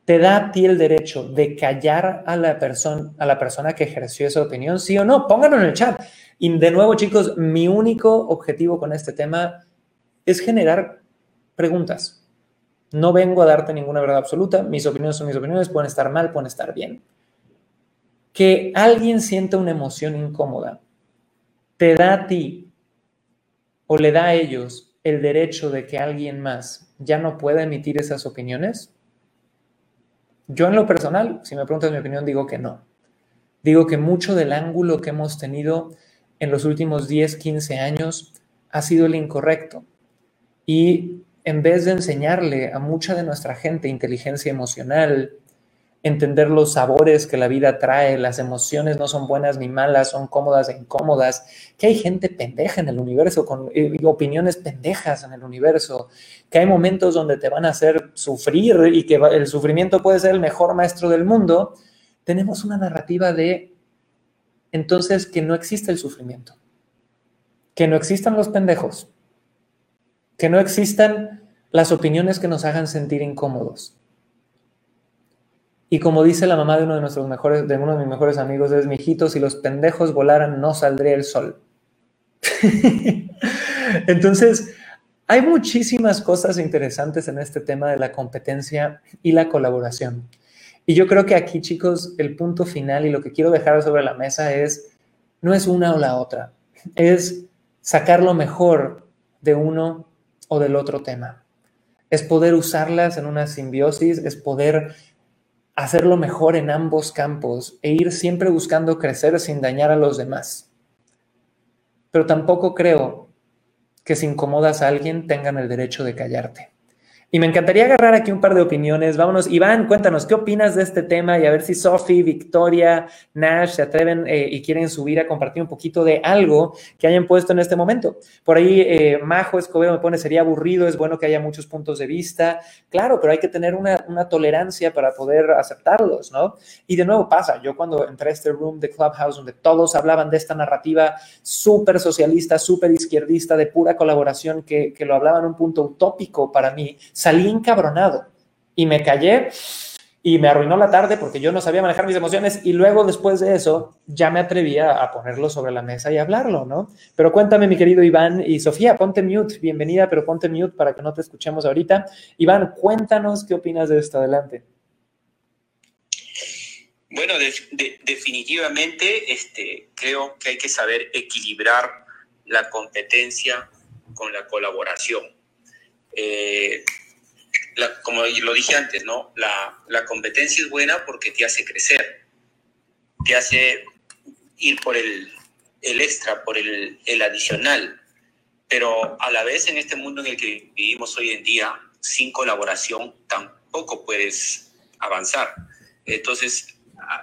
Speaker 1: ¿Te da a ti el derecho de callar a la, persona, a la persona que ejerció esa opinión? ¿Sí o no? Pónganlo en el chat. Y de nuevo, chicos, mi único objetivo con este tema es generar preguntas no vengo a darte ninguna verdad absoluta, mis opiniones son mis opiniones, pueden estar mal, pueden estar bien. Que alguien sienta una emoción incómoda, te da a ti o le da a ellos el derecho de que alguien más ya no pueda emitir esas opiniones. Yo en lo personal, si me preguntas mi opinión, digo que no. Digo que mucho del ángulo que hemos tenido en los últimos 10, 15 años ha sido el incorrecto. Y en vez de enseñarle a mucha de nuestra gente inteligencia emocional, entender los sabores que la vida trae, las emociones no son buenas ni malas, son cómodas e incómodas, que hay gente pendeja en el universo, con eh, opiniones pendejas en el universo, que hay momentos donde te van a hacer sufrir y que el sufrimiento puede ser el mejor maestro del mundo, tenemos una narrativa de entonces que no existe el sufrimiento, que no existan los pendejos, que no existan las opiniones que nos hagan sentir incómodos. Y como dice la mamá de uno de nuestros mejores, de uno de mis mejores amigos, es mijito, si los pendejos volaran, no saldría el sol. Entonces, hay muchísimas cosas interesantes en este tema de la competencia y la colaboración. Y yo creo que aquí, chicos, el punto final y lo que quiero dejar sobre la mesa es, no es una o la otra, es sacar lo mejor de uno o del otro tema. Es poder usarlas en una simbiosis, es poder hacerlo mejor en ambos campos e ir siempre buscando crecer sin dañar a los demás. Pero tampoco creo que si incomodas a alguien tengan el derecho de callarte. Y me encantaría agarrar aquí un par de opiniones. Vámonos, Iván, cuéntanos, ¿qué opinas de este tema? Y a ver si Sophie, Victoria, Nash se atreven eh, y quieren subir a compartir un poquito de algo que hayan puesto en este momento. Por ahí, eh, Majo Escobedo me pone, sería aburrido, es bueno que haya muchos puntos de vista. Claro, pero hay que tener una, una tolerancia para poder aceptarlos, ¿no? Y de nuevo pasa, yo cuando entré a este room de Clubhouse, donde todos hablaban de esta narrativa súper socialista, súper izquierdista, de pura colaboración, que, que lo hablaban un punto utópico para mí, salí encabronado y me callé y me arruinó la tarde porque yo no sabía manejar mis emociones y luego después de eso ya me atrevía a ponerlo sobre la mesa y hablarlo, ¿no? Pero cuéntame, mi querido Iván y Sofía, ponte mute, bienvenida, pero ponte mute para que no te escuchemos ahorita. Iván, cuéntanos qué opinas de esto, adelante.
Speaker 3: Bueno, definitivamente este, creo que hay que saber equilibrar la competencia con la colaboración. Eh, como lo dije antes, ¿no? La, la, competencia es buena porque te hace crecer, te hace ir por el, el extra, por el, el, adicional. Pero a la vez en este mundo en el que vivimos hoy en día, sin colaboración tampoco puedes avanzar. Entonces,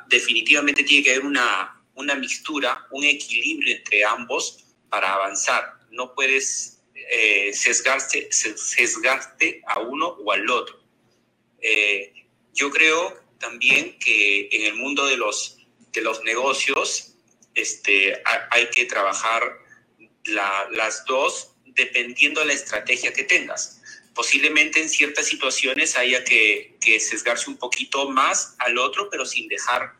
Speaker 3: definitivamente tiene que haber una, una mixtura, un equilibrio entre ambos para avanzar. No puedes eh, sesgarse, sesgarte a uno o al otro. Eh, yo creo también que en el mundo de los, de los negocios este, hay que trabajar las dos dependiendo de la estrategia que tengas. Posiblemente en ciertas situaciones haya que, que sesgarse un poquito más al otro, pero sin dejar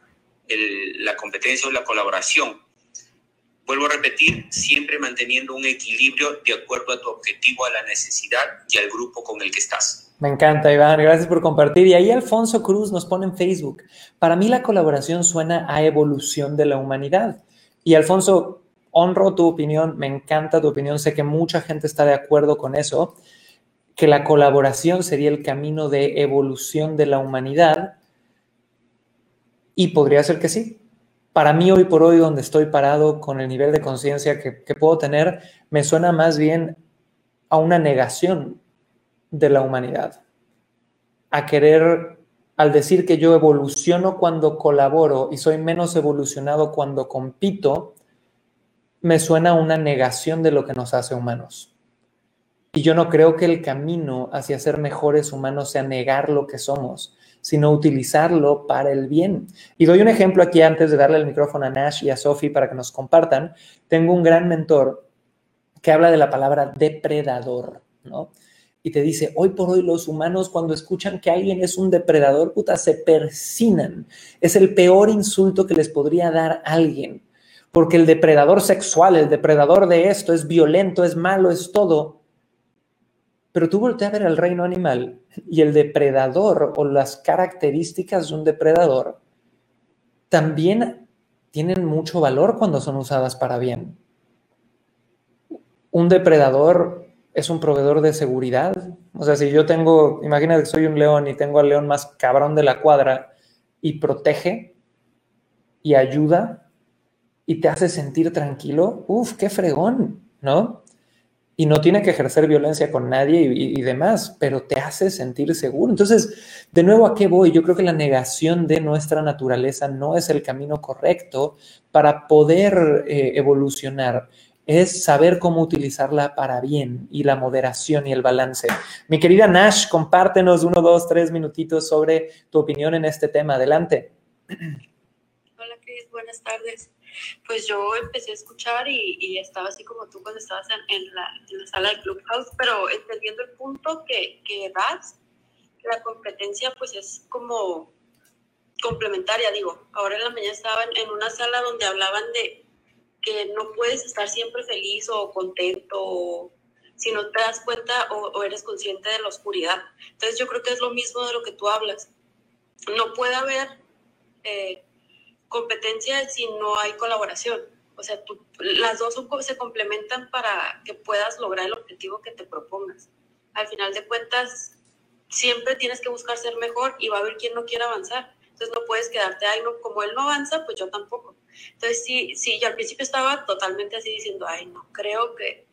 Speaker 3: la competencia o la colaboración vuelvo a repetir, siempre manteniendo un equilibrio de acuerdo a tu objetivo, a la necesidad y al grupo con el que estás.
Speaker 1: Me encanta, Iván. Gracias por compartir. Y ahí Alfonso Cruz nos pone en Facebook. Para mí la colaboración suena a evolución de la humanidad. Y Alfonso, honro tu opinión, me encanta tu opinión. Sé que mucha gente está de acuerdo con eso, que la colaboración sería el camino de evolución de la humanidad. Y podría ser que sí, para mí hoy por hoy, donde estoy parado con el nivel de conciencia que, puedo tener, me suena más bien a una negación de la humanidad, a querer, al decir que yo evoluciono cuando colaboro y soy menos evolucionado cuando compito, me suena a una negación de lo que nos hace humanos. Y yo no creo que el camino hacia ser mejores humanos sea negar lo que somos, sino utilizarlo para el bien. Y doy un ejemplo aquí antes de darle el micrófono a Nash y a Sophie para que nos compartan. Tengo un gran mentor que habla de la palabra depredador, ¿no? Y te dice, hoy por hoy los humanos cuando escuchan que alguien es un depredador, puta, se persinan. Es el peor insulto que les podría dar alguien. Porque el depredador sexual, el depredador de esto, es violento, es malo, es todo pero tú volteas a ver el reino animal y el depredador o las características de un depredador también tienen mucho valor cuando son usadas para bien. Un depredador es un proveedor de seguridad. O sea, si yo tengo, imagínate que soy un león y tengo al león más cabrón de la cuadra y protege y ayuda y te hace sentir tranquilo, uf, qué fregón, ¿no? Y no tiene que ejercer violencia con nadie y, demás, pero te hace sentir seguro. Entonces, de nuevo, ¿a qué voy? Yo creo que la negación de nuestra naturaleza no es el camino correcto para poder eh, evolucionar. Es saber cómo utilizarla para bien y la moderación y el balance. Mi querida Nash, compártenos uno, dos, tres minutitos sobre tu opinión en este tema. Adelante.
Speaker 4: Hola, Cris. Buenas tardes pues yo empecé a escuchar y, estaba así como tú cuando estabas en, la, sala de Clubhouse, pero entendiendo el punto que, que das, la competencia pues es como complementaria, digo. Ahora en la mañana estaban en una sala donde hablaban de que no puedes estar siempre feliz o contento si no te das cuenta o, eres consciente de la oscuridad. Entonces yo creo que es lo mismo de lo que tú hablas. No puede haber eh, competencia si no hay colaboración. O sea, las dos se complementan para que puedas lograr el objetivo que te propongas. Al final de cuentas, siempre tienes que buscar ser mejor y va a haber quien no quiera avanzar. Entonces no puedes quedarte, ay, no, como él no avanza, pues yo tampoco. Entonces sí, sí, yo al principio estaba totalmente así diciendo, ay, no, creo que,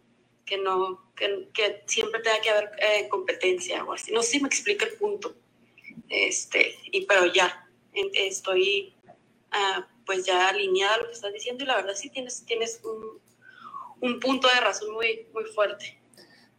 Speaker 4: que no, que, que siempre tenga que haber eh, competencia o así. No sé si me explica el punto. Este, y pero ya, estoy pues ya alineada a lo que estás diciendo y la verdad sí tienes, tienes un, un punto de razón muy, muy fuerte.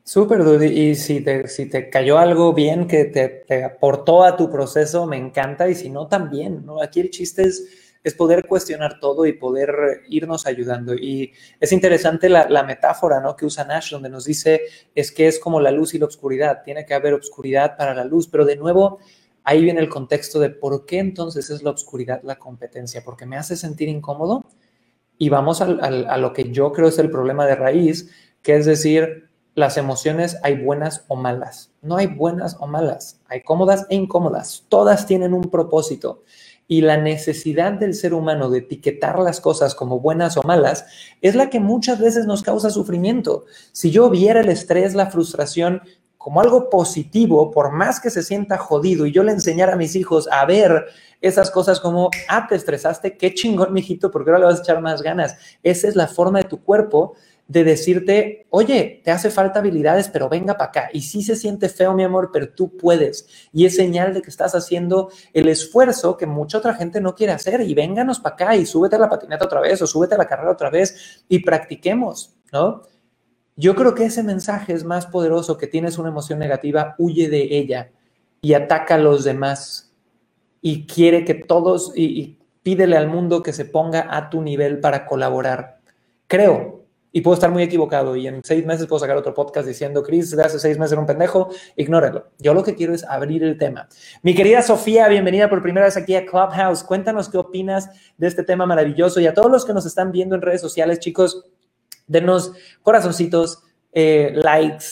Speaker 1: Súper, Dudy. Y si te, si te cayó algo bien que te, te, aportó a tu proceso, me encanta. Y si no, también, ¿no? Aquí el chiste es, es poder cuestionar todo y poder irnos ayudando. Y es interesante la, la, metáfora, ¿no? Que usa Nash, donde nos dice, es que es como la luz y la oscuridad. Tiene que haber oscuridad para la luz. Pero de nuevo, ahí viene el contexto de por qué entonces es la oscuridad la competencia. Porque me hace sentir incómodo. Y vamos a, a, a lo que yo creo es el problema de raíz, que es decir, las emociones hay buenas o malas. No hay buenas o malas, hay cómodas e incómodas. Todas tienen un propósito. Y la necesidad del ser humano de etiquetar las cosas como buenas o malas es la que muchas veces nos causa sufrimiento. Si yo viera el estrés, la frustración como algo positivo, por más que se sienta jodido, y yo le enseñara a mis hijos a ver esas cosas como, ah, te estresaste, qué chingón, mijito, porque ahora le vas a echar más ganas. Esa es la forma de tu cuerpo de decirte, oye, te hace falta habilidades, pero venga para acá. Y sí se siente feo, mi amor, pero tú puedes. Y es señal de que estás haciendo el esfuerzo que mucha otra gente no quiere hacer. Y vénganos para acá y súbete a la patineta otra vez o súbete a la carrera otra vez y practiquemos, ¿no? Yo creo que ese mensaje es más poderoso que tienes una emoción negativa, huye de ella y ataca a los demás. Y quiere que todos, y, pídele al mundo que se ponga a tu nivel para colaborar. Creo, y puedo estar muy equivocado y en seis meses puedo sacar otro podcast diciendo, Chris, de hace seis meses era un pendejo, ignóralo. Yo lo que quiero es abrir el tema. Mi querida Sofía, bienvenida por primera vez aquí a Clubhouse. Cuéntanos qué opinas de este tema maravilloso y a todos los que nos están viendo en redes sociales, chicos, denos corazoncitos, eh, likes,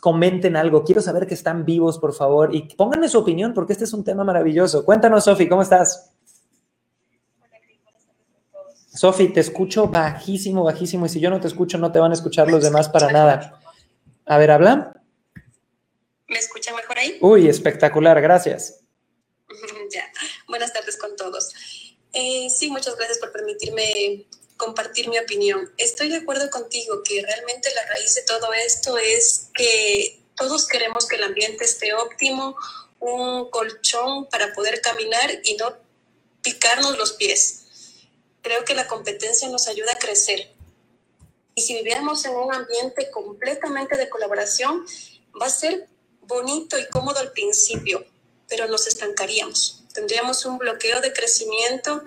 Speaker 1: comenten algo. Quiero saber que están vivos, por favor, y pónganme su opinión porque este es un tema maravilloso. Cuéntanos, Sofía, ¿cómo estás? Sofi, te escucho bajísimo, bajísimo, y si yo no te escucho, no te van a escuchar los demás para nada. A ver, habla.
Speaker 4: ¿Me escucha mejor ahí?
Speaker 1: Uy, espectacular, gracias.
Speaker 4: ya, buenas tardes con todos. Eh, sí, muchas gracias por permitirme compartir mi opinión. Estoy de acuerdo contigo que realmente la raíz de todo esto es que todos queremos que el ambiente esté óptimo, un colchón para poder caminar y no picarnos los pies creo que la competencia nos ayuda a crecer. Y si viviéramos en un ambiente completamente de colaboración, va a ser bonito y cómodo al principio, pero nos estancaríamos. Tendríamos un bloqueo de crecimiento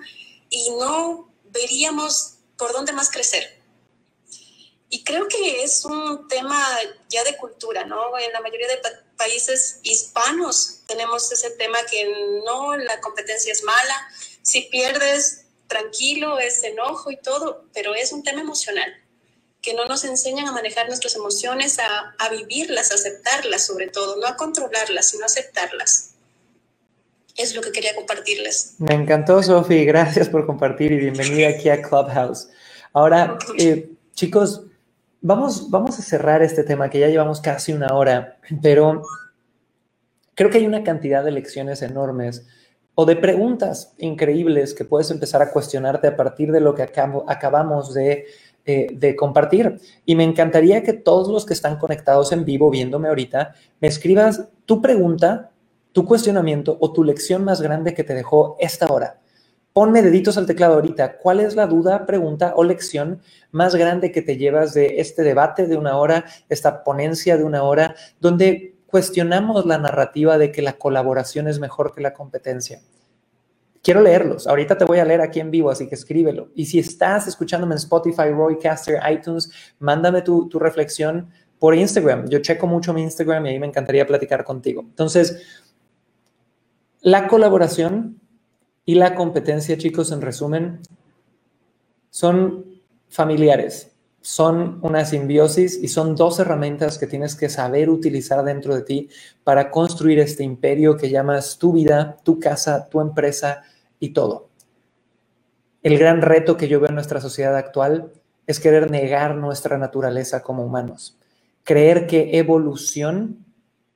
Speaker 4: y no veríamos por dónde más crecer. Y creo que es un tema ya de cultura, ¿no? En la mayoría de países hispanos tenemos ese tema que no, la competencia es mala. Si pierdes, tranquilo, es enojo y todo, pero es un tema emocional, que no nos enseñan a manejar nuestras emociones, a, a vivirlas, a aceptarlas sobre todo, no a controlarlas, sino a aceptarlas. Es lo que quería compartirles.
Speaker 1: Me encantó, Sofi, gracias por compartir y bienvenida aquí a Clubhouse. Ahora, eh, chicos, vamos, vamos a cerrar este tema que ya llevamos casi una hora, pero creo que hay una cantidad de lecciones enormes o de preguntas increíbles que puedes empezar a cuestionarte a partir de lo que acabo, acabamos de, eh, de, compartir. Y me encantaría que todos los que están conectados en vivo viéndome ahorita, me escribas tu pregunta, tu cuestionamiento o tu lección más grande que te dejó esta hora. Ponme deditos al teclado ahorita. ¿Cuál es la duda, pregunta o lección más grande que te llevas de este debate de una hora, esta ponencia de una hora, donde cuestionamos la narrativa de que la colaboración es mejor que la competencia. Quiero leerlos. Ahorita te voy a leer aquí en vivo, así que escríbelo. Y si estás escuchándome en Spotify, Roycaster, iTunes, mándame tu, tu reflexión por Instagram. Yo checo mucho mi Instagram y ahí me encantaría platicar contigo. Entonces, la colaboración y la competencia, chicos, en resumen, son familiares son una simbiosis y son dos herramientas que tienes que saber utilizar dentro de ti para construir este imperio que llamas tu vida, tu casa, tu empresa y todo. El gran reto que yo veo en nuestra sociedad actual es querer negar nuestra naturaleza como humanos, creer que evolución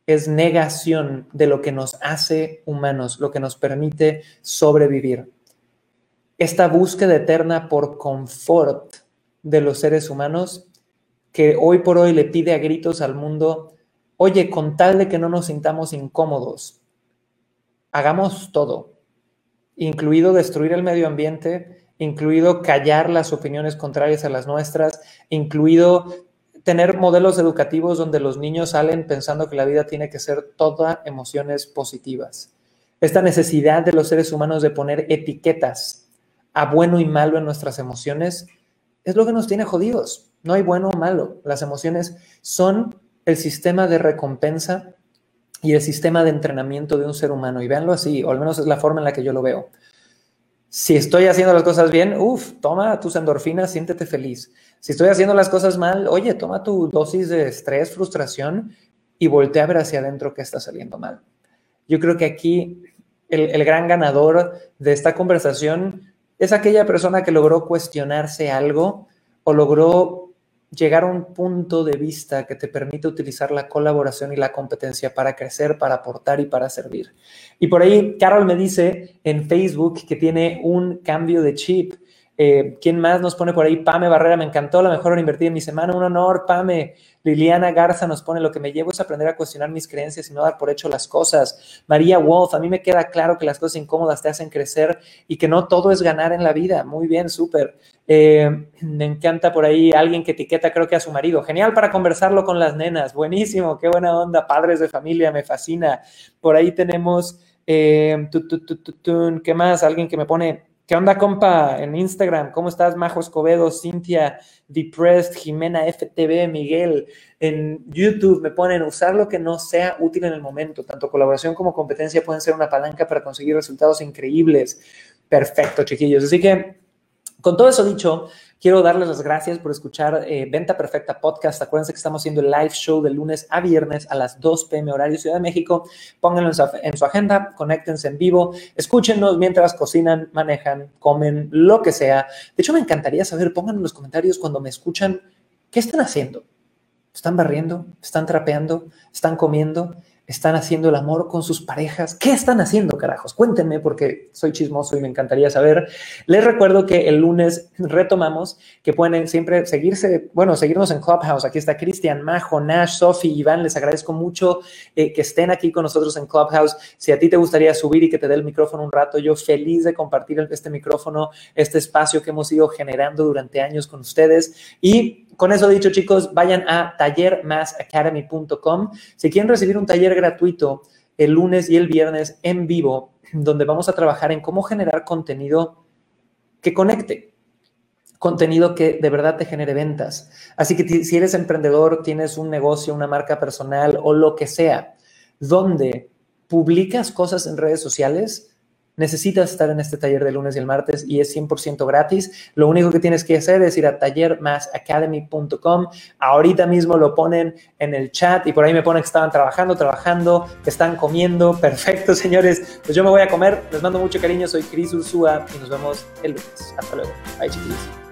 Speaker 1: es negación de lo que nos hace humanos, lo que nos permite sobrevivir. Esta búsqueda eterna por confort de los seres humanos que hoy por hoy le pide a gritos al mundo, oye, con tal de que no nos sintamos incómodos, hagamos todo, incluido destruir el medio ambiente, incluido callar las opiniones contrarias a las nuestras, incluido tener modelos educativos donde los niños salen pensando que la vida tiene que ser toda emociones positivas. Esta necesidad de los seres humanos de poner etiquetas a bueno y malo en nuestras emociones es lo que nos tiene jodidos. No hay bueno o malo. Las emociones son el sistema de recompensa y el sistema de entrenamiento de un ser humano. Y véanlo así, o al menos es la forma en la que yo lo veo. Si estoy haciendo las cosas bien, uff, toma tus endorfinas, siéntete feliz. Si estoy haciendo las cosas mal, oye, toma tu dosis de estrés, frustración y voltea a ver hacia adentro qué está saliendo mal. Yo creo que aquí el, el gran ganador de esta conversación es aquella persona que logró cuestionarse algo o logró llegar a un punto de vista que te permite utilizar la colaboración y la competencia para crecer, para aportar y para servir. Y por ahí, Carol me dice en Facebook que tiene un cambio de chip. Eh, ¿Quién más nos pone por ahí? Pame Barrera, me encantó, la mejor hora invertida en mi semana, un honor, Pame. Liliana Garza nos pone, lo que me llevo es aprender a cuestionar mis creencias y no dar por hecho las cosas. María Wolf, a mí me queda claro que las cosas incómodas te hacen crecer y que no todo es ganar en la vida. Muy bien, súper. Eh, me encanta por ahí alguien que etiqueta, creo que a su marido. Genial para conversarlo con las nenas. Buenísimo, qué buena onda. Padres de familia, me fascina. Por ahí tenemos, eh, ¿qué más? Alguien que me pone ¿Qué onda, compa? En Instagram, ¿cómo estás? Majo Escobedo, Cintia, Depressed, Jimena FTV, Miguel. En YouTube me ponen usar lo que no sea útil en el momento. Tanto colaboración como competencia pueden ser una palanca para conseguir resultados increíbles. Perfecto, chiquillos. Así que, con todo eso dicho, Quiero darles las gracias por escuchar eh, Venta Perfecta Podcast. Acuérdense que estamos haciendo el live show de lunes a viernes a las 2 pm horario Ciudad de México. Pónganlo en su, en su agenda, conéctense en vivo, escúchenos mientras cocinan, manejan, comen, lo que sea. De hecho, me encantaría saber, pongan en los comentarios cuando me escuchan, ¿qué están haciendo? ¿Están barriendo? ¿Están trapeando? ¿Están comiendo? Están haciendo el amor con sus parejas. ¿Qué están haciendo, carajos? Cuéntenme porque soy chismoso y me encantaría saber. Les recuerdo que el lunes retomamos que pueden siempre seguirse, bueno, seguirnos en Clubhouse. Aquí está Cristian, Majo, Nash, Sofi, Iván. Les agradezco mucho eh, que estén aquí con nosotros en Clubhouse. Si a ti te gustaría subir y que te dé el micrófono un rato, yo feliz de compartir este micrófono, este espacio que hemos ido generando durante años con ustedes. Y con eso dicho, chicos, vayan a tallermasacademy.com. Si quieren recibir un taller gratuito el lunes y el viernes en vivo, donde vamos a trabajar en cómo generar contenido que conecte, contenido que de verdad te genere ventas. Así que si eres emprendedor, tienes un negocio, una marca personal o lo que sea, donde publicas cosas en redes sociales, necesitas estar en este taller de lunes y el martes y es 100% gratis. Lo único que tienes que hacer es ir a tallermasacademy.com. Ahorita mismo lo ponen en el chat y por ahí me ponen que estaban trabajando, trabajando, que están comiendo. Perfecto, señores. Pues yo me voy a comer. Les mando mucho cariño. Soy Cris Ursúa y nos vemos el lunes. Hasta luego. Bye, chiquillos.